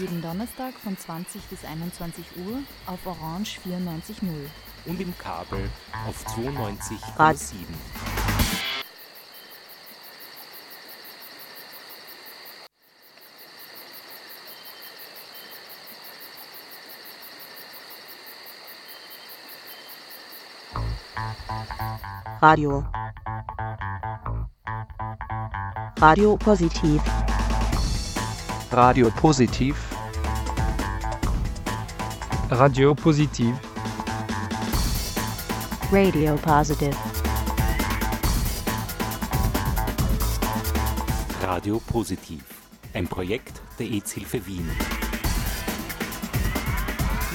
Jeden Donnerstag von 20 bis 21 Uhr auf Orange 94.0. und im Kabel auf 92,7. Radio. Radio Positiv. Radio Positiv. Radio Positiv. Radio Positive. Radio Positiv. Ein Projekt der EZ-Hilfe Wien.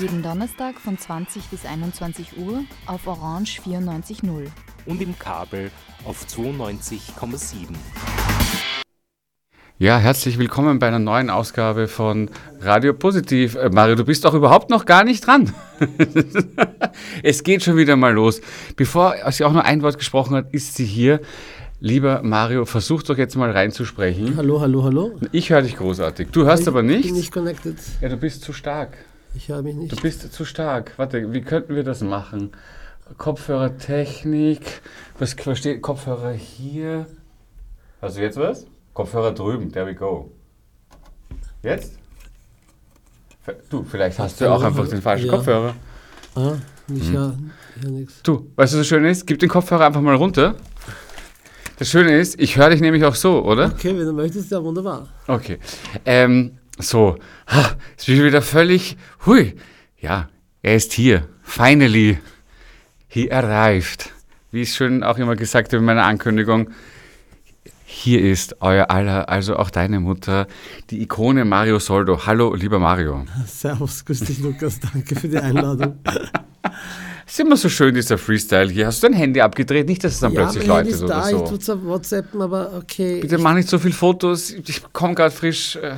Jeden Donnerstag von 20 bis 21 Uhr auf Orange 94.0. und im Kabel auf 92,7. Ja, herzlich willkommen bei einer neuen Ausgabe von Radio Positiv. Äh, Mario, du bist auch überhaupt noch gar nicht dran. es geht schon wieder mal los. Bevor sie auch nur ein Wort gesprochen hat, ist sie hier. Lieber Mario, versuch doch jetzt mal reinzusprechen. Hallo, hallo, hallo. Ich höre dich großartig. Du hörst ich aber bin nichts. nicht connected. Ja, du bist zu stark. Ich höre mich nicht. Du bist zu stark. Warte, wie könnten wir das machen? Kopfhörertechnik. Was versteht Kopfhörer hier? Hast du jetzt was? Kopfhörer drüben. There we go. Jetzt? Du, vielleicht hast du auch einfach den falschen Ja. Kopfhörer. ah, Hm. ich höre hör nichts. Du, weißt du, was schön ist? Gib den Kopfhörer einfach mal runter. Das Schöne ist, ich höre dich nämlich auch so, oder? Okay, wenn du möchtest, ja wunderbar. Okay. Ähm, so. Ha, jetzt bin ich wieder völlig. Hui. Ja, er ist hier. Finally. He arrived. Wie ich schön auch immer gesagt habe in meiner Ankündigung. Hier ist euer aller, also auch deine Mutter, die Ikone Mario Soldo. Hallo, lieber Mario. Servus, grüß dich, Lukas. Danke für die Einladung. Ist immer so schön, dieser Freestyle hier. Hast du dein Handy abgedreht? Nicht, dass es dann ja, plötzlich läutet ist oder da, so. ich tue zwar WhatsAppen, aber okay. Bitte mach nicht so viel Fotos. Ich komme gerade frisch. Äh,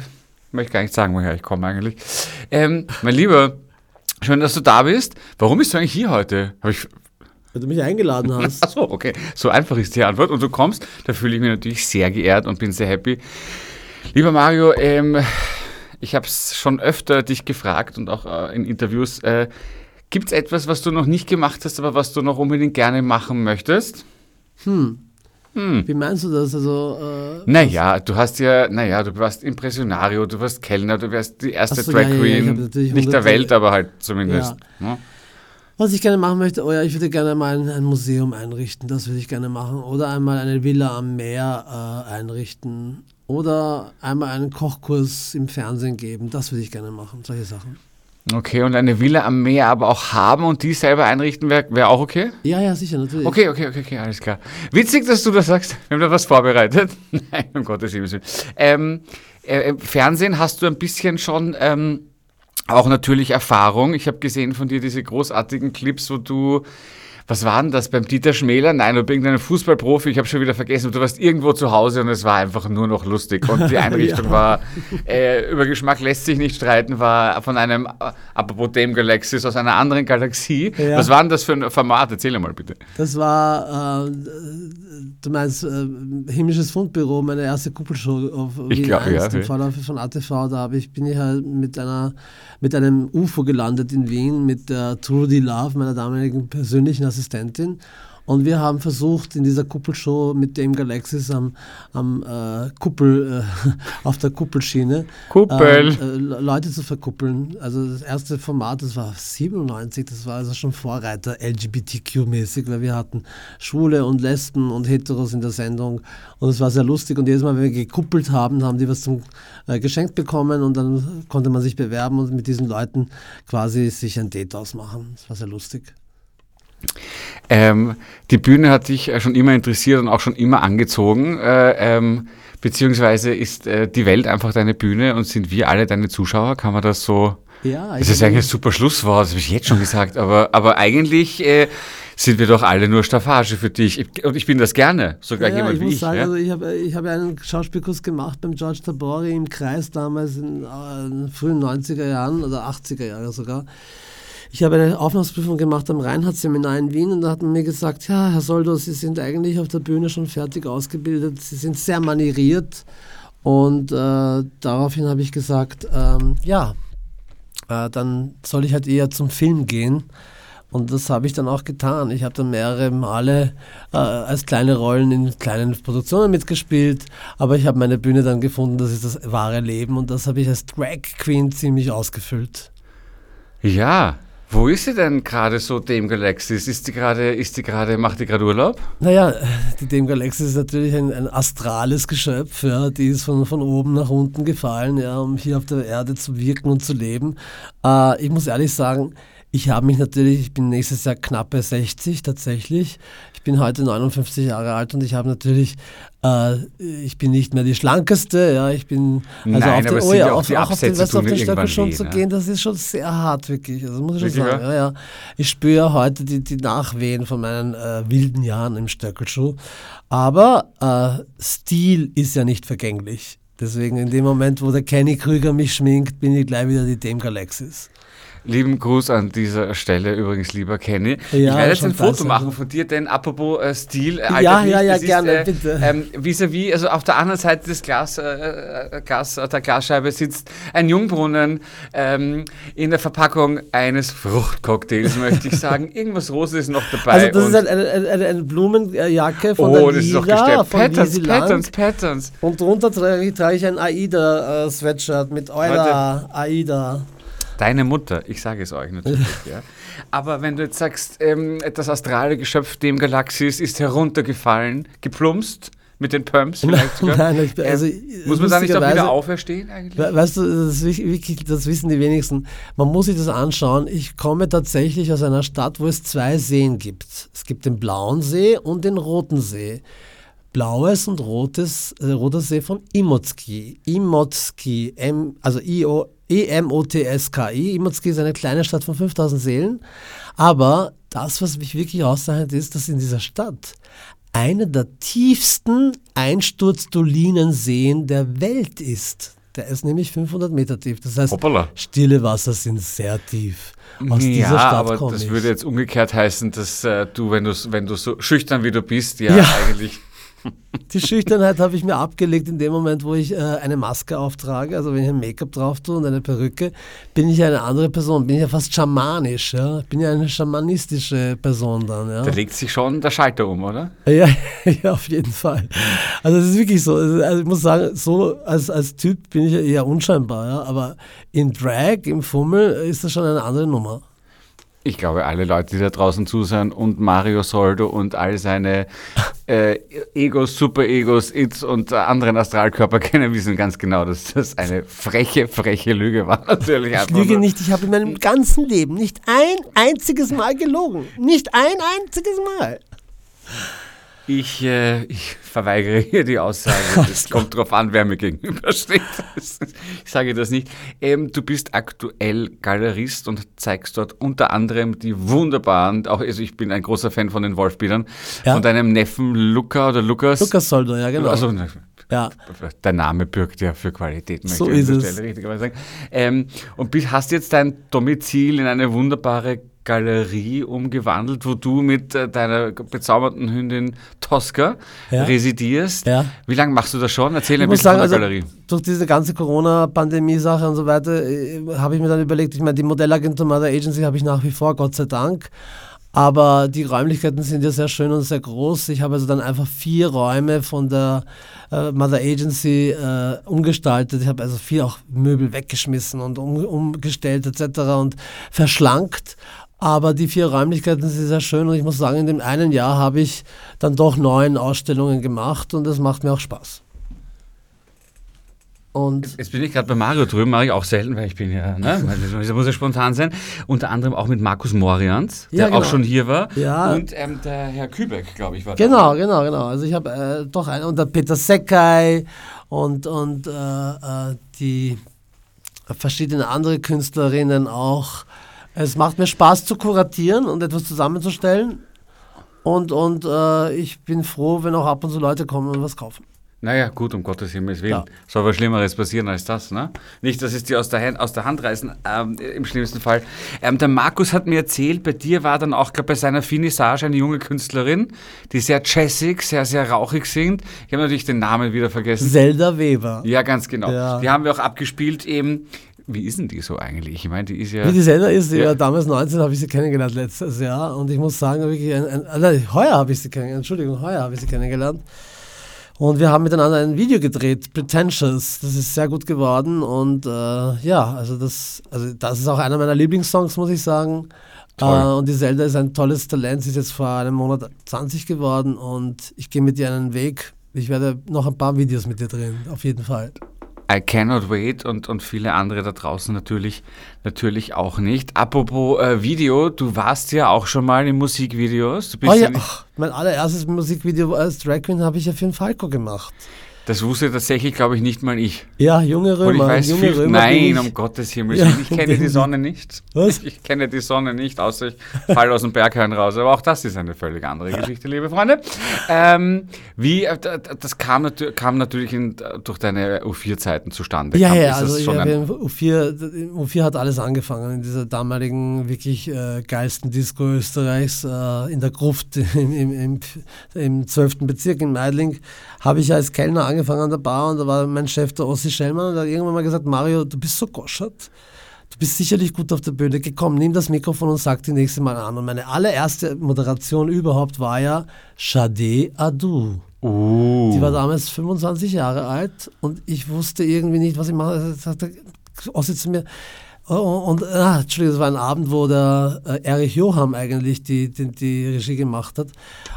möchte gar nicht sagen, woher ich komme eigentlich. Ähm, mein Lieber, schön, dass du da bist. Warum bist du eigentlich hier heute? Hab ich, Wenn du mich eingeladen hast. ach so, okay. So einfach ist die Antwort. Und du kommst, da fühle ich mich natürlich sehr geehrt und bin sehr happy. Lieber Mario, ähm, ich habe es schon öfter dich gefragt und auch äh, in Interviews. Äh, Gibt es etwas, was du noch nicht gemacht hast, aber was du noch unbedingt gerne machen möchtest? Wie meinst du das? Also, äh, Naja, du hast ja, naja, du warst Impressionario, du warst Kellner, du wärst die erste so, Drag ja, ja, ja, Queen, nicht der Welt, aber halt zumindest. ne? Was ich gerne machen möchte, oh ja, ich würde gerne mal ein, ein Museum einrichten, das würde ich gerne machen. Oder einmal eine Villa am Meer äh, einrichten. Oder einmal einen Kochkurs im Fernsehen geben, das würde ich gerne machen, solche Sachen. Okay, und eine Villa am Meer aber auch haben und die selber einrichten wäre wär auch okay? Ja, ja, sicher, natürlich. Okay, okay, okay, okay, alles klar. Witzig, dass du das sagst. Wir haben da was vorbereitet. Nein, um Gottes Willen. Ähm, äh, Fernsehen hast du ein bisschen schon ähm, auch natürlich Erfahrung. Ich habe gesehen von dir diese großartigen Clips, wo du, was war denn das, beim Dieter Schmäler? Nein, oder irgendeinem Fußballprofi, ich habe schon wieder vergessen, du warst irgendwo zu Hause und es war einfach nur noch lustig. Und die Einrichtung war, äh, über Geschmack lässt sich nicht streiten, war von einem, äh, apropos Dame Galaxis, aus einer anderen Galaxie. Ja. Was war denn das für ein Format? Erzähl mal bitte. Das war, äh, du meinst, äh, Himmlisches Fundbüro, meine erste Kuppelshow auf Ich glaub, 1, ja, ja. Vorläufer von ATV. Da hab ich, bin ich halt mit, einer, mit einem UFO gelandet in Wien, mit der Trudy Love, meiner damaligen persönlichen Assistentin. Und wir haben versucht, in dieser Kuppelshow mit dem Galaxis am, am äh, Kuppel, äh, auf der Kuppelschiene Kuppel. ähm, äh, Le- Leute zu verkuppeln. Also das erste Format, das war 97, das war also schon Vorreiter LGBTQ-mäßig, weil wir hatten Schwule und Lesben und Heteros in der Sendung und es war sehr lustig und jedes Mal, wenn wir gekuppelt haben, haben die was zum äh, geschenkt bekommen und dann konnte man sich bewerben und mit diesen Leuten quasi sich ein Date ausmachen. Das war sehr lustig. Ähm, die Bühne hat dich äh, schon immer interessiert und auch schon immer angezogen. Äh, ähm, beziehungsweise ist äh, die Welt einfach deine Bühne und sind wir alle deine Zuschauer? Kann man das so. Ja, Das ist eigentlich ein super Schlusswort, das habe ich jetzt schon gesagt, aber, aber eigentlich äh, sind wir doch alle nur Staffage für dich. Ich, und ich bin das gerne, sogar Ja, jemand ich wie muss ich. sagen, ja? also ich habe ich hab einen Schauspielkurs gemacht beim George Tabori im Kreis damals in, äh, in den frühen 90er Jahren oder 80er Jahre sogar. Ich habe eine Aufnahmeprüfung gemacht am Reinhardt-Seminar in Wien und da hat man mir gesagt, ja, Herr Soldo, Sie sind eigentlich auf der Bühne schon fertig ausgebildet, Sie sind sehr manieriert Und äh, daraufhin habe ich gesagt, ähm, ja, äh, dann soll ich halt eher zum Film gehen. Und das habe ich dann auch getan. Ich habe dann mehrere Male äh, als kleine Rollen in kleinen Produktionen mitgespielt, aber ich habe meine Bühne dann gefunden, das ist das wahre Leben und das habe ich als Drag Queen ziemlich ausgefüllt. Ja, wo ist sie denn gerade so, Dame Galaxis? Ist die gerade, ist die gerade, macht die gerade Urlaub? Naja, die Dame Galaxis ist natürlich ein, ein astrales Geschöpf, ja, die ist von, von oben nach unten gefallen, ja, um hier auf der Erde zu wirken und zu leben. Äh, ich muss ehrlich sagen, ich habe mich natürlich, ich bin nächstes Jahr knappe 60 tatsächlich. Ich bin heute 59 Jahre alt und ich habe natürlich, äh, ich bin nicht mehr die schlankeste, ja, ich bin, also Nein, auf den, oh ja, auch auf, die auch auf den, weißt auf den Stöckel schon zu gehen, das ist schon sehr hart, wirklich. Also muss ich schon Wirklich, sagen, ja, ja. Ich spüre heute die, die Nachwehen von meinen äh, wilden Jahren im Stöckelschuh. Aber äh, Stil ist ja nicht vergänglich. Deswegen in dem Moment, wo der Kenny Krüger mich schminkt, bin ich gleich wieder die Dame Galaxis. Lieben Gruß an dieser Stelle übrigens, lieber Kenny. ich Ja, werde jetzt ein Foto das, machen also. von dir, denn apropos äh, Stil, äh, Ja, ja, ja, gerne, ist, äh, bitte. Ähm, vis-à-vis, also auf der anderen Seite des Glas, äh, äh, Glas, äh, der Glasscheibe sitzt ein Jungbrunnen ähm, in der Verpackung eines Fruchtcocktails, möchte ich sagen. Irgendwas Roses ist noch dabei. Also das ist eine, eine, eine, eine Blumenjacke von oh, der das ist doch gestellt. von Patterns. Patterns, Patterns. Und drunter trage ich, ich ein AIDA-Sweatshirt mit Euler, AIDA. Deine Mutter, ich sage es euch natürlich, ja. Aber wenn du jetzt sagst, ähm, das astrale Geschöpf dem Galaxis ist heruntergefallen, geplumpst mit den Pumps vielleicht. Nein, ich, also, Ähm, muss man da nicht auch wieder auferstehen eigentlich? We- Weißt du, das, wirklich, das wissen die wenigsten. Man muss sich das anschauen. Ich komme tatsächlich aus einer Stadt, wo es zwei Seen gibt. Es gibt den blauen See und den roten See. Blaues und rotes, äh, roter See von Imotski. Imotski, M, also I-O- E E-M-O-T-S-K-I. Imotski ist eine kleine Stadt von 5000 Seelen. Aber das, was mich wirklich auszeichnet, ist, dass in dieser Stadt eine der tiefsten Einsturdolinen-Seen der Welt ist. Der ist nämlich 500 Meter tief. Das heißt, Hoppala. stille Wasser sind sehr tief. Aus dieser ja, Stadt aber das ich. würde jetzt umgekehrt heißen, dass äh, du, wenn du, wenn du so schüchtern wie du bist, ja, Ja. eigentlich. Die Schüchternheit habe ich mir abgelegt in dem Moment, wo ich äh, eine Maske auftrage. Also wenn ich ein Make-up drauf tue und eine Perücke, bin ich eine andere Person. Bin ich ja fast schamanisch. Ja? Bin ja eine schamanistische Person dann. Ja? Da legt sich schon der Schalter um, oder? Ja, ja, auf jeden Fall. Also es ist wirklich so. Also ich muss sagen, so als, als Typ bin ich ja eher unscheinbar, ja. Aber in Drag, im Fummel, ist das schon eine andere Nummer. Ich glaube, alle Leute, die da draußen zusehen und Mario Soldo und all seine äh, Egos, Super-Egos, Its und äh, anderen Astralkörper kennen, wissen ganz genau, dass das eine freche, freche Lüge war. Natürlich Ich lüge nur. nicht, ich habe in meinem ganzen Leben nicht ein einziges Mal gelogen. Nicht ein einziges Mal. Ich, äh, ich verweigere hier die Aussage. Es kommt drauf an, wer mir gegenübersteht. Ich sage das nicht. Ähm, du bist aktuell Galerist und zeigst dort unter anderem die wunderbaren, auch also ich bin ein großer Fan von den Wolfbildern, Ja. von deinem Neffen Luca oder Lukas. Lukas Soldo, ja genau. Also, ne, ja. der Name bürgt ja für Qualität, möchte So ich an ist der es. Stelle richtigerweise sagen. Ähm, und hast jetzt dein Domizil in eine wunderbare Galerie umgewandelt, wo du mit äh, deiner bezaubernden Hündin Tosca Ja. residierst. Ja. Wie lange machst du das schon? Erzähl Ich ein bisschen sagen, von also der Galerie. durch diese ganze Corona-Pandemie-Sache und so weiter, äh, habe ich mir dann überlegt, ich meine, die Modellagentur Mother Agency habe ich nach wie vor, Gott sei Dank. Aber die Räumlichkeiten sind ja sehr schön und sehr groß. Ich habe also dann einfach vier Räume von der äh, Mother Agency äh, umgestaltet. Ich habe also vier auch Möbel weggeschmissen und um, umgestellt etc. und verschlankt. Aber die vier Räumlichkeiten sind sehr schön und ich muss sagen, in dem einen Jahr habe ich dann doch neun Ausstellungen gemacht und das macht mir auch Spaß. Und Jetzt bin ich gerade bei Mario drüben, mache ich auch selten, weil ich bin ja, ne, das muss ja spontan sein. Unter anderem auch mit Markus Morians, der Ja, genau. auch schon hier war. Ja. Und ähm, der Herr Kübeck, glaube ich, war da. Genau, genau, genau. Also ich habe äh, doch einen und der Peter Seckei und, und äh, äh, die verschiedene andere Künstlerinnen auch. Es macht mir Spaß zu kuratieren und etwas zusammenzustellen. Und, und äh, ich bin froh, wenn auch ab und zu Leute kommen und was kaufen. Naja, gut, um Gottes Himmels Willen. Ja. Soll was Schlimmeres passieren als das, ne? Nicht, dass es dir aus der Hand, aus der Hand reißen, ähm, im schlimmsten Fall. Ähm, der Markus hat mir erzählt, bei dir war dann auch, glaube bei seiner Finissage eine junge Künstlerin, die sehr jazzig, sehr, sehr rauchig singt. Ich habe natürlich den Namen wieder vergessen. Zelda Weber. Ja, ganz genau. Ja. Die haben wir auch abgespielt eben. Wie ist denn die so eigentlich? Ich meine, die ist ja... Wie die Zelda ist, ja. Damals 19 habe ich sie kennengelernt letztes Jahr und ich muss sagen, wirklich ein, ein, nein, heuer habe ich sie kennengelernt, Entschuldigung, heuer habe ich sie kennengelernt. Und wir haben miteinander ein Video gedreht, Pretentious. Das ist sehr gut geworden und äh, ja, also das, also das ist auch einer meiner Lieblingssongs, muss ich sagen. Äh, und die Zelda ist ein tolles Talent. Sie ist jetzt vor einem Monat 20 geworden und ich gehe mit ihr einen Weg. Ich werde noch ein paar Videos mit dir drehen, auf jeden Fall. I Cannot Wait und, und viele andere da draußen natürlich, natürlich auch nicht. Apropos äh, Video, du warst ja auch schon mal in Musikvideos. Oh ja ja, ach, mein allererstes Musikvideo als Drag Queen habe ich ja für den Falco gemacht. Das wusste tatsächlich, glaube ich, nicht mal ich. Ja, junge Und ich Römer. weiß junge viel, Römer nein, um Gottes Himmels Ja, ich kenne die. Sonne nicht. Was? Ich kenne die Sonne nicht, außer ich falle aus dem Berghain raus. Aber auch das ist eine völlig andere Geschichte, liebe Freunde. Ähm, wie, äh, das kam, natür- kam natürlich in, durch deine U4-Zeiten zustande. Ja, kam, ja, also in U4, in U4 hat alles angefangen, in dieser damaligen wirklich äh, geilsten Disco Österreichs, äh, in der Gruft im, im, im, im 12. Bezirk in Meidling, habe ich als Kellner angefangen an der Bar und da war mein Chef der Ossi Schellmann und der hat irgendwann mal gesagt, Mario, du bist so goschert, du bist sicherlich gut auf der Bühne, Geh, komm, nimm das Mikrofon und sag die nächste Mal an. Und meine allererste Moderation überhaupt war ja Shade Adu. uh, Die war damals 25 Jahre alt und ich wusste irgendwie nicht, was ich mache. Also sagte Ossi zu mir, und, ah, Entschuldigung, das war ein Abend, wo der äh, Erich Johann eigentlich die, die, die Regie gemacht hat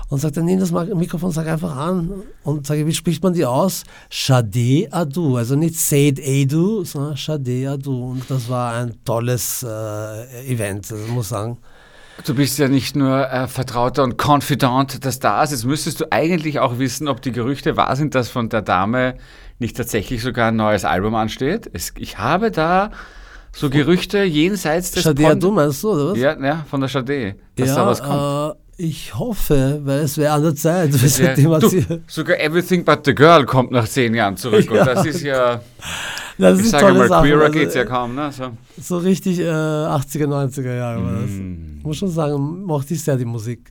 und sagte, nimm das Mikrofon, sag einfach an und sage, wie spricht man die aus? Shade Adu, also nicht Said Adu, sondern Shade Adu und das war ein tolles äh, Event, also muss sagen. Du bist ja nicht nur äh, Vertrauter und Confidant des Stars. Jetzt müsstest du eigentlich auch wissen, ob die Gerüchte wahr sind, dass von der Dame nicht tatsächlich sogar ein neues Album ansteht. Es, ich habe da so Gerüchte jenseits des Shade Pond- Adu meinst du, oder was? Ja, ja, von der Chade, dass da was kommt. Äh, ich hoffe, weil es wäre an der Zeit. Das wär- du, sogar Everything But the Girl kommt nach zehn Jahren zurück. Ja. Und das ist ja, das ich ist sage mal, Sache. queerer Also, geht's ja kaum. Ne? So. So richtig äh, 80er, 90er Jahre war das. Mm. Muss schon sagen, mochte ich sehr die Musik.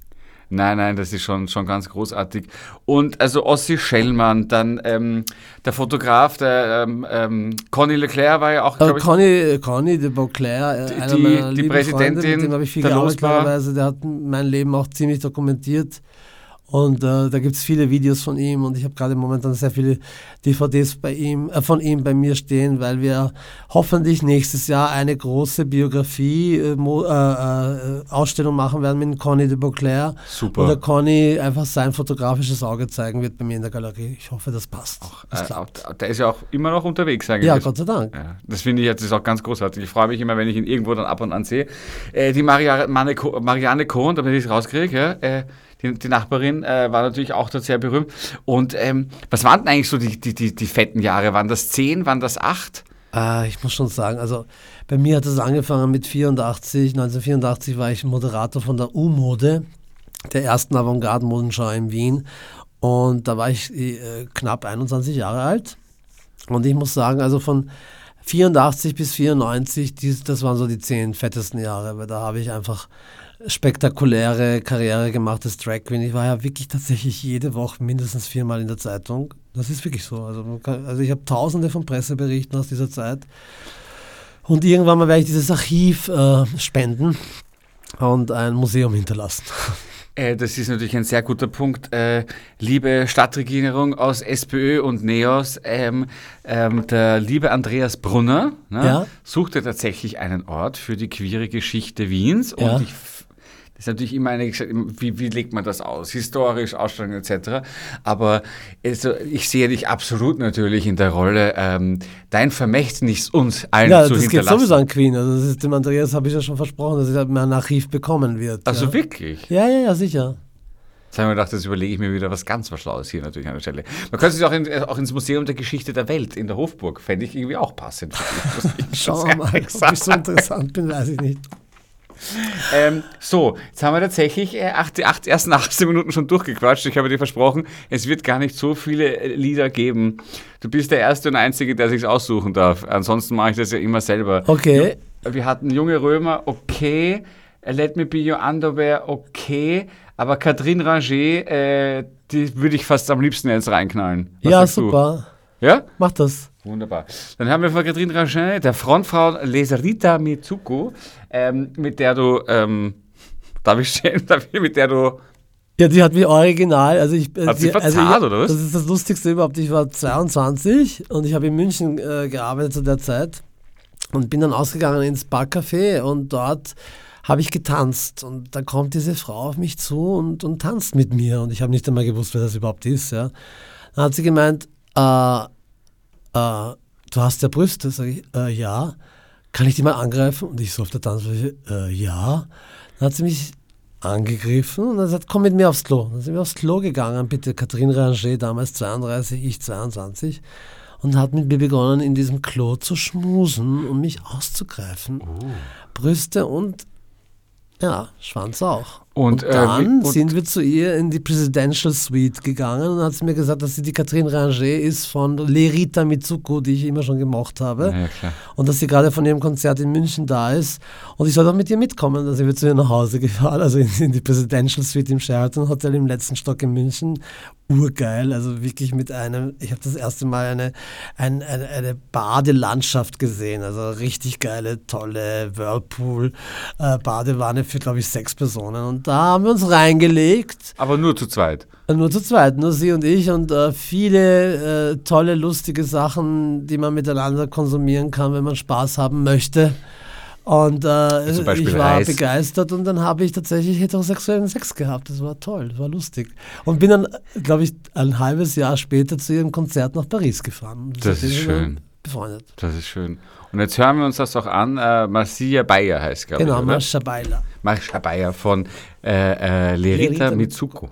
Nein, nein, das ist schon, schon ganz großartig. Und also Ossi Schellmann, dann ähm, der Fotograf, der ähm, ähm, Conny Leclerc war ja auch, Äh, glaube ich, Conny, Conny de Beauclair, äh, Die- einer die- meiner die lieben Präsidentin Freunde, mit dem habe ich viel gearbeitet. Der hat mein Leben auch ziemlich dokumentiert. Und äh, da gibt es viele Videos von ihm und ich habe gerade momentan sehr viele DVDs bei ihm, äh, von ihm bei mir stehen, weil wir hoffentlich nächstes Jahr eine große Biografie äh, äh, äh, Ausstellung machen werden mit Conny de Beauclair. Super. Wo der Conny einfach sein fotografisches Auge zeigen wird bei mir in der Galerie. Ich hoffe, das passt. Das äh, klappt. der ist ja auch immer noch unterwegs eigentlich. Ja, Gott sei Dank. Ja, das finde ich jetzt ist auch ganz großartig. Ich freue mich immer, wenn ich ihn irgendwo dann ab und an sehe. Die Maria, Marianne, Marianne Kohn, damit ich es rauskriege, ja, die, die Nachbarin äh, war natürlich auch dort sehr berühmt. Und ähm, was waren denn eigentlich so die, die, die, die fetten Jahre? Waren das zehn, waren das acht? Ah, ich muss schon sagen, also bei mir hat es angefangen mit 84. 1984 war ich Moderator von der U-Mode, der ersten Avantgarde-Modenschau in Wien. Und da war ich äh, knapp 21 Jahre alt. Und ich muss sagen, also von 84 bis 94, dies, das waren so die zehn fettesten Jahre, weil da habe ich einfach spektakuläre Karriere gemacht als Drag Queen. Ich war ja wirklich tatsächlich jede Woche mindestens viermal in der Zeitung. Das ist wirklich so. Also, kann, also ich habe tausende von Presseberichten aus dieser Zeit. Und irgendwann mal werde ich dieses Archiv äh, spenden und ein Museum hinterlassen. Äh, das ist natürlich ein sehr guter Punkt. Äh, liebe Stadtregierung aus SPÖ und NEOS, ähm, ähm, der liebe Andreas Brunner ne, Ja. suchte tatsächlich einen Ort für die queere Geschichte Wiens. Und Ja. ich, f- das ist natürlich immer eine, wie, wie legt man das aus? Historisch, Ausstellungen etc. Aber also, ich sehe dich absolut natürlich in der Rolle, ähm, dein Vermächtnis uns allen Ja, zu das geht hinterlassen. sowieso an Queen. Also das ist, dem Andreas habe ich ja schon versprochen, dass er mein Archiv bekommen wird. Also ja. wirklich? Ja, ja, ja, sicher. Jetzt haben wir gedacht, das überlege ich mir wieder was ganz was Schlaues hier natürlich an der Stelle. Man könnte sich auch, in, auch ins Museum der Geschichte der Welt in der Hofburg, fände ich irgendwie auch passend. ich Schauen wir mal, ob ich so interessant bin, weiß ich nicht. Ähm, so, jetzt haben wir tatsächlich äh, acht, die acht, ersten 18 Minuten schon durchgequatscht. Ich habe dir versprochen, es wird gar nicht so viele äh, Lieder geben. Du bist der Erste und Einzige, der sich aussuchen darf. Ansonsten mache ich das ja immer selber. Okay. Wir hatten junge Römer, okay. Let me be your underwear, okay. Aber Catherine Ranger, äh, die würde ich fast am liebsten jetzt reinknallen. Was ja, sagst du? super. Ja? Mach das. Wunderbar. Dann haben wir von Catherine Ranger, der Frontfrau Leserita Mitsuko, ähm, mit der du, ähm, darf ich stehen, darf ich, mit der du, Ja, die hat mich original, also ich... Hat sie die- also verzahlt, ich, oder was? Das ist das Lustigste überhaupt. Ich war 22 und ich habe in München äh, gearbeitet zu der Zeit und bin dann ausgegangen ins Barcafé und dort habe ich getanzt und da kommt diese Frau auf mich zu und, und tanzt mit mir und ich habe nicht einmal gewusst, wer das überhaupt ist. Ja. Dann hat sie gemeint, äh, äh, du hast ja Brüste, sage ich, äh, ja. Kann ich die mal angreifen? Und ich so auf der Tanzfläche, äh, ja. Dann hat sie mich angegriffen und dann gesagt, komm mit mir aufs Klo. Dann sind wir aufs Klo gegangen, bitte Catherine Ranger, damals 32, ich 22. Und hat mit mir begonnen, in diesem Klo zu schmusen und mich auszugreifen. Brüste und ja, Schwanz auch. Und, Und, äh, dann wie- und- sind wir zu ihr in die Presidential Suite gegangen und hat sie mir gesagt, dass sie die Catherine Ranger ist von Lerita Mitsuko, die ich immer schon gemocht habe. Ja. Und dass sie gerade von ihrem Konzert in München da ist. Und ich soll doch mit ihr mitkommen. Da sind wir zu ihr nach Hause gefahren, also in, in die Presidential Suite im Sheraton Hotel im letzten Stock in München. Urgeil, also wirklich mit einem, ich habe das erste Mal eine, ein, eine, eine Badelandschaft gesehen. Also richtig geile, tolle Whirlpool-Badewanne für, glaube ich, sechs Personen. Und da haben wir uns reingelegt. aber nur zu zweit. Nur zu zweit, nur sie und ich und äh, viele äh, tolle, lustige Sachen, die man miteinander konsumieren kann, wenn man Spaß haben möchte. Und äh, ich war Reis. begeistert und dann habe ich tatsächlich heterosexuellen Sex gehabt. Das war toll, das war lustig. Und bin dann, glaube ich, ein halbes Jahr später zu ihrem Konzert nach Paris gefahren. Das ist schön. Befreundet. Das ist schön. Und jetzt hören wir uns das auch an. Äh, Marcia Bayer heißt, glaube Genau, ich, oder? Mascha Beiler. Marcia Bayer von äh, äh, Lerita Lerita Mitsuko.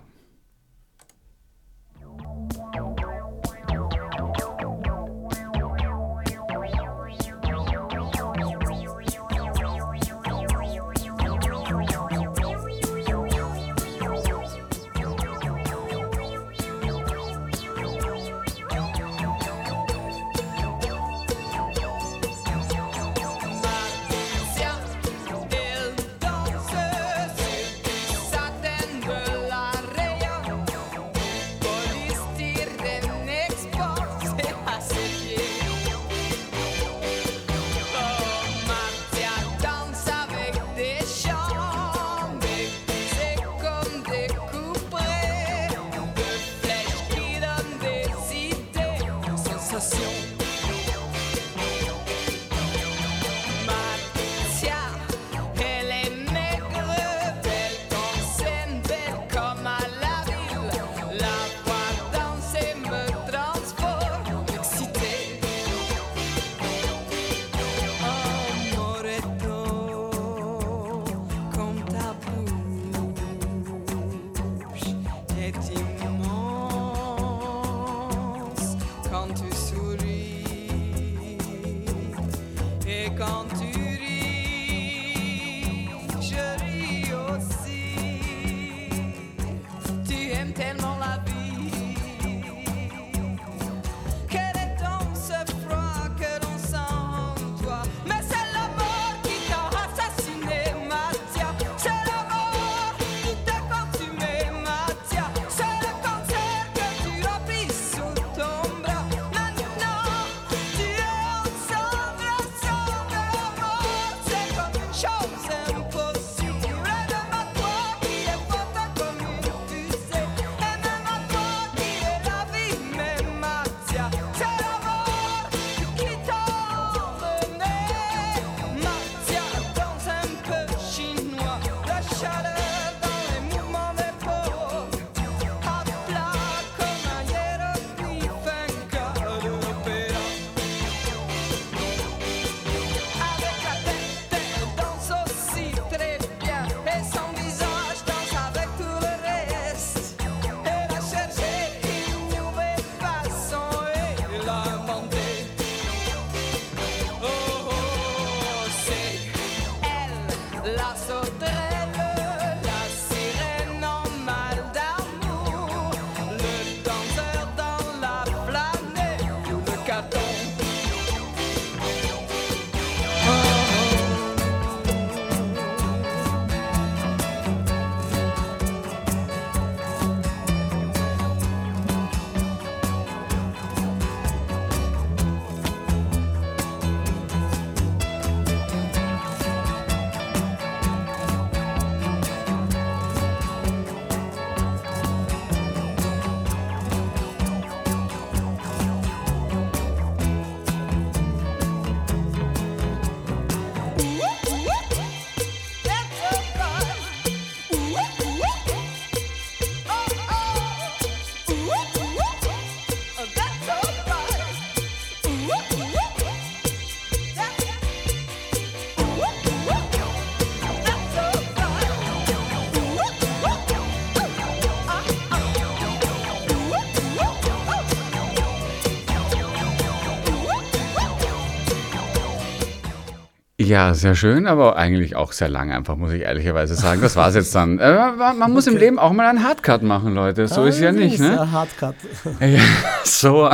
Ja, sehr schön, aber eigentlich auch sehr lang einfach, muss ich ehrlicherweise sagen. Das war's jetzt dann. Äh, man man muss im Leben auch mal einen Hardcut machen, Leute. So ist ja nicht, ne? Ja, Hardcut. Ja, so.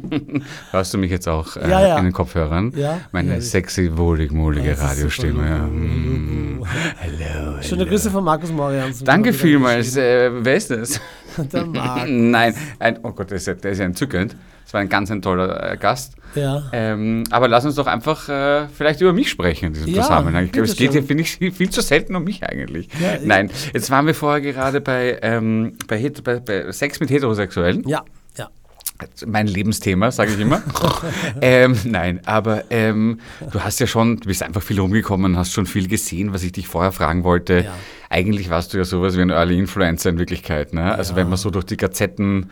Hörst du mich jetzt auch äh, Ja, ja. in den Kopfhörern? Ja. Meine sexy, wohlig-mohlige ist Radiostimme. Mm. Hello. Schöne Grüße von Markus Morians. Danke vielmals. Äh, wer ist das? Der Marc. Nein, ein, oh Gott, der ist, ja, der ist ja entzückend. Das war ein ganz ein toller äh, Gast. Ja. Ähm, aber lass uns doch einfach äh, vielleicht über mich sprechen in diesem Ja, Zusammenhang. Ich glaube, es geht hier, finde ich, viel zu selten um mich eigentlich. Ja, Nein, jetzt waren wir vorher gerade bei, ähm, bei, bei, bei Sex mit Heterosexuellen. Ja, ja. Mein Lebensthema, sage ich immer. ähm, nein, aber ähm, du hast ja schon, du bist einfach viel rumgekommen, hast schon viel gesehen, was ich dich vorher fragen wollte. Ja. Eigentlich warst du ja sowas wie ein Early Influencer in Wirklichkeit. Ne? Also wenn man so durch die Gazetten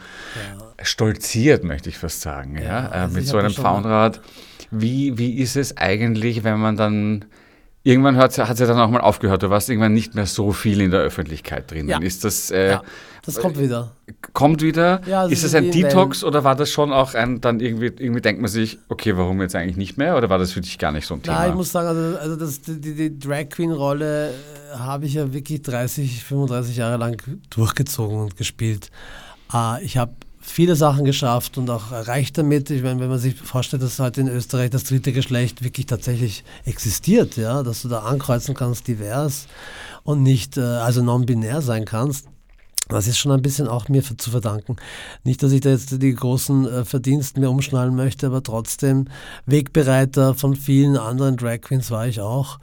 stolziert, möchte ich fast sagen, ja, äh, also mit so einem ja Frauenrad. Wie, wie ist es eigentlich, wenn man dann Irgendwann hat es ja dann auch mal aufgehört, du warst irgendwann nicht mehr so viel in der Öffentlichkeit drin. Ja. Ist das, äh, ja. Das kommt wieder. kommt wieder? Ja, das ist es ein Detox oder war das schon auch ein, dann irgendwie, irgendwie denkt man sich, okay, warum jetzt eigentlich nicht mehr? Oder war das für dich gar nicht so ein Thema? Nein, ich muss sagen, also, also das, die, die, Drag Queen-Rolle äh, habe ich ja wirklich 30, 35 Jahre lang durchgezogen und gespielt. Äh, ich habe viele Sachen geschafft und auch erreicht damit. Ich meine, wenn man sich vorstellt, dass heute in Österreich das dritte Geschlecht wirklich tatsächlich existiert, ja, dass du da ankreuzen kannst, divers und nicht, äh, also non-binär sein kannst, das ist schon ein bisschen auch mir zu verdanken. Nicht, dass ich da jetzt die großen äh, Verdienste mir umschnallen möchte, aber trotzdem Wegbereiter von vielen anderen Drag Queens war ich auch.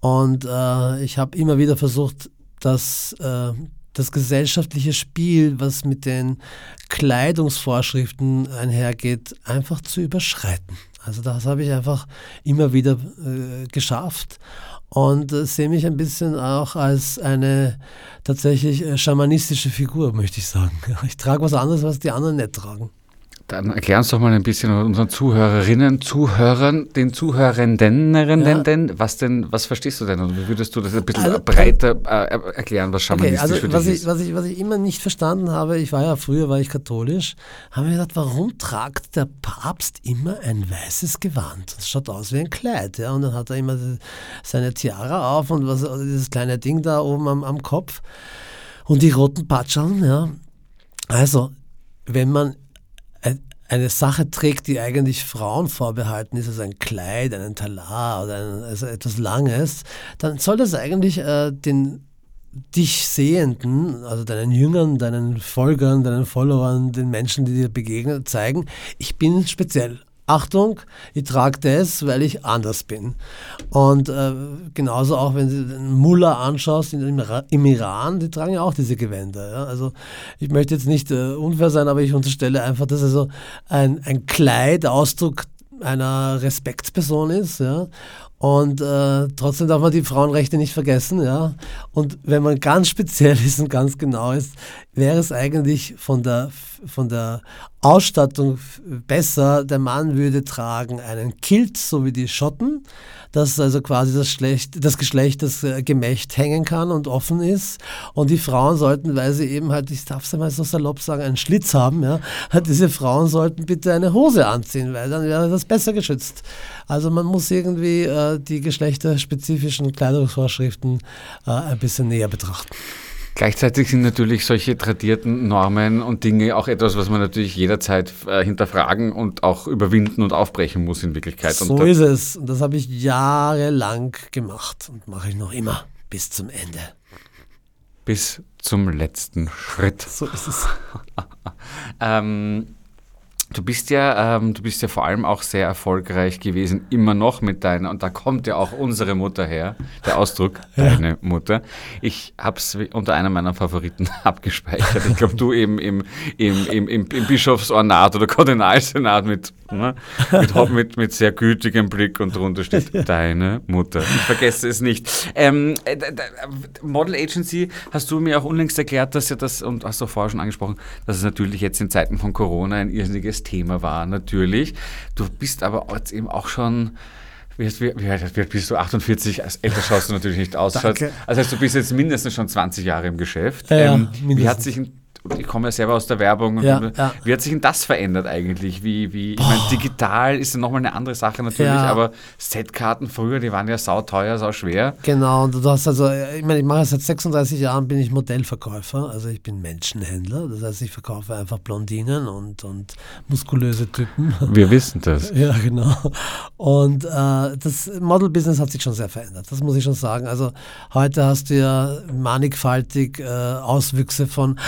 Und äh, ich habe immer wieder versucht, dass äh, das gesellschaftliche Spiel, was mit den Kleidungsvorschriften einhergeht, einfach zu überschreiten. Also das habe ich einfach immer wieder äh, geschafft und äh, sehe mich ein bisschen auch als eine tatsächlich äh, schamanistische Figur, möchte ich sagen. Ich trage was anderes, was die anderen nicht tragen. Dann erklär uns doch mal ein bisschen unseren Zuhörerinnen, Zuhörern, den Zuhörenden, Ja. denn, was denn, was verstehst du denn? Und wie würdest du das ein bisschen Also, breiter äh, erklären, was Okay, schamanistisch also für dich was ich, ist? was, ich, was ich immer nicht verstanden habe, ich war ja früher, war ich katholisch, habe mir gedacht, warum tragt der Papst immer ein weißes Gewand? Das schaut aus wie ein Kleid, ja, und dann hat er immer seine Tiara auf und was, dieses kleine Ding da oben am, am Kopf und die roten Patscheln, ja. Also, wenn man eine Sache trägt, die eigentlich Frauen vorbehalten ist, also ein Kleid, einen Talar oder ein, also etwas Langes, dann soll das eigentlich äh, den dich Sehenden, also deinen Jüngern, deinen Folgern, deinen Followern, den Menschen, die dir begegnen, zeigen, ich bin speziell. Achtung, ich trage das, weil ich anders bin. Und äh, genauso auch, wenn du den Mullah anschaust im, im Iran, die tragen ja auch diese Gewänder. Ja? Also ich möchte jetzt nicht äh, unfair sein, aber ich unterstelle einfach, dass also ein, ein Kleid Ausdruck einer Respektsperson ist, ja. Und äh, trotzdem darf man die Frauenrechte nicht vergessen, ja. Und wenn man ganz speziell ist und ganz genau ist, wäre es eigentlich von der, von der Ausstattung besser, der Mann würde tragen einen Kilt, so wie die Schotten, dass also quasi das, Schlecht, das Geschlecht, das äh, Gemächt hängen kann und offen ist. Und die Frauen sollten, weil sie eben halt, ich darf es mal so salopp sagen, einen Schlitz haben, ja, diese Frauen sollten bitte eine Hose anziehen, weil dann wäre das besser geschützt. Also man muss irgendwie äh, die geschlechterspezifischen Kleidungsvorschriften äh, ein bisschen näher betrachten. Gleichzeitig sind natürlich solche tradierten Normen und Dinge auch etwas, was man natürlich jederzeit äh, hinterfragen und auch überwinden und aufbrechen muss in Wirklichkeit. So da, ist es. Und das habe ich jahrelang gemacht und mache ich noch immer bis zum Ende. bis zum letzten Schritt. So ist es. Ähm, du bist ja, ähm, du bist ja vor allem auch sehr erfolgreich gewesen, immer noch mit deiner, und da kommt ja auch unsere Mutter her, der Ausdruck, deine Mutter. Ich habe es unter einer meiner Favoriten abgespeichert. Ich glaube, du eben im, im, im, im, im Bischofsornat oder Kardinalsenat mit, ne, mit, mit, mit sehr gütigem Blick und drunter steht deine Mutter. Ich vergesse es nicht. Ähm, äh, Model Agency hast du mir auch unlängst erklärt, dass ja das, und hast du auch vorher schon angesprochen, dass es natürlich jetzt in Zeiten von Corona ein irrsinniges Thema war, natürlich. Du bist aber jetzt eben auch schon, wie, alt- bist du? 48? Als älter schaust du natürlich nicht aus. Danke. Also heißt, du bist jetzt mindestens schon 20 Jahre im Geschäft. Ja, Ähm, wie hat sich ich komme ja selber aus der Werbung. und Ja, ja. Wie hat sich denn das verändert eigentlich? Wie, wie, ich meine, digital ist ja nochmal eine andere Sache natürlich, Ja. aber Setkarten früher, die waren ja sauteuer, sau schwer. Genau, und du hast also, ich meine, ich mache seit 36 Jahren, bin ich Modellverkäufer, also ich bin Menschenhändler, das heißt, ich verkaufe einfach Blondinen und, und muskulöse Typen. Wir wissen das. Ja, genau. Und äh, das Model-Business hat sich schon sehr verändert, das muss ich schon sagen. Also heute hast du ja mannigfaltig äh, Auswüchse von,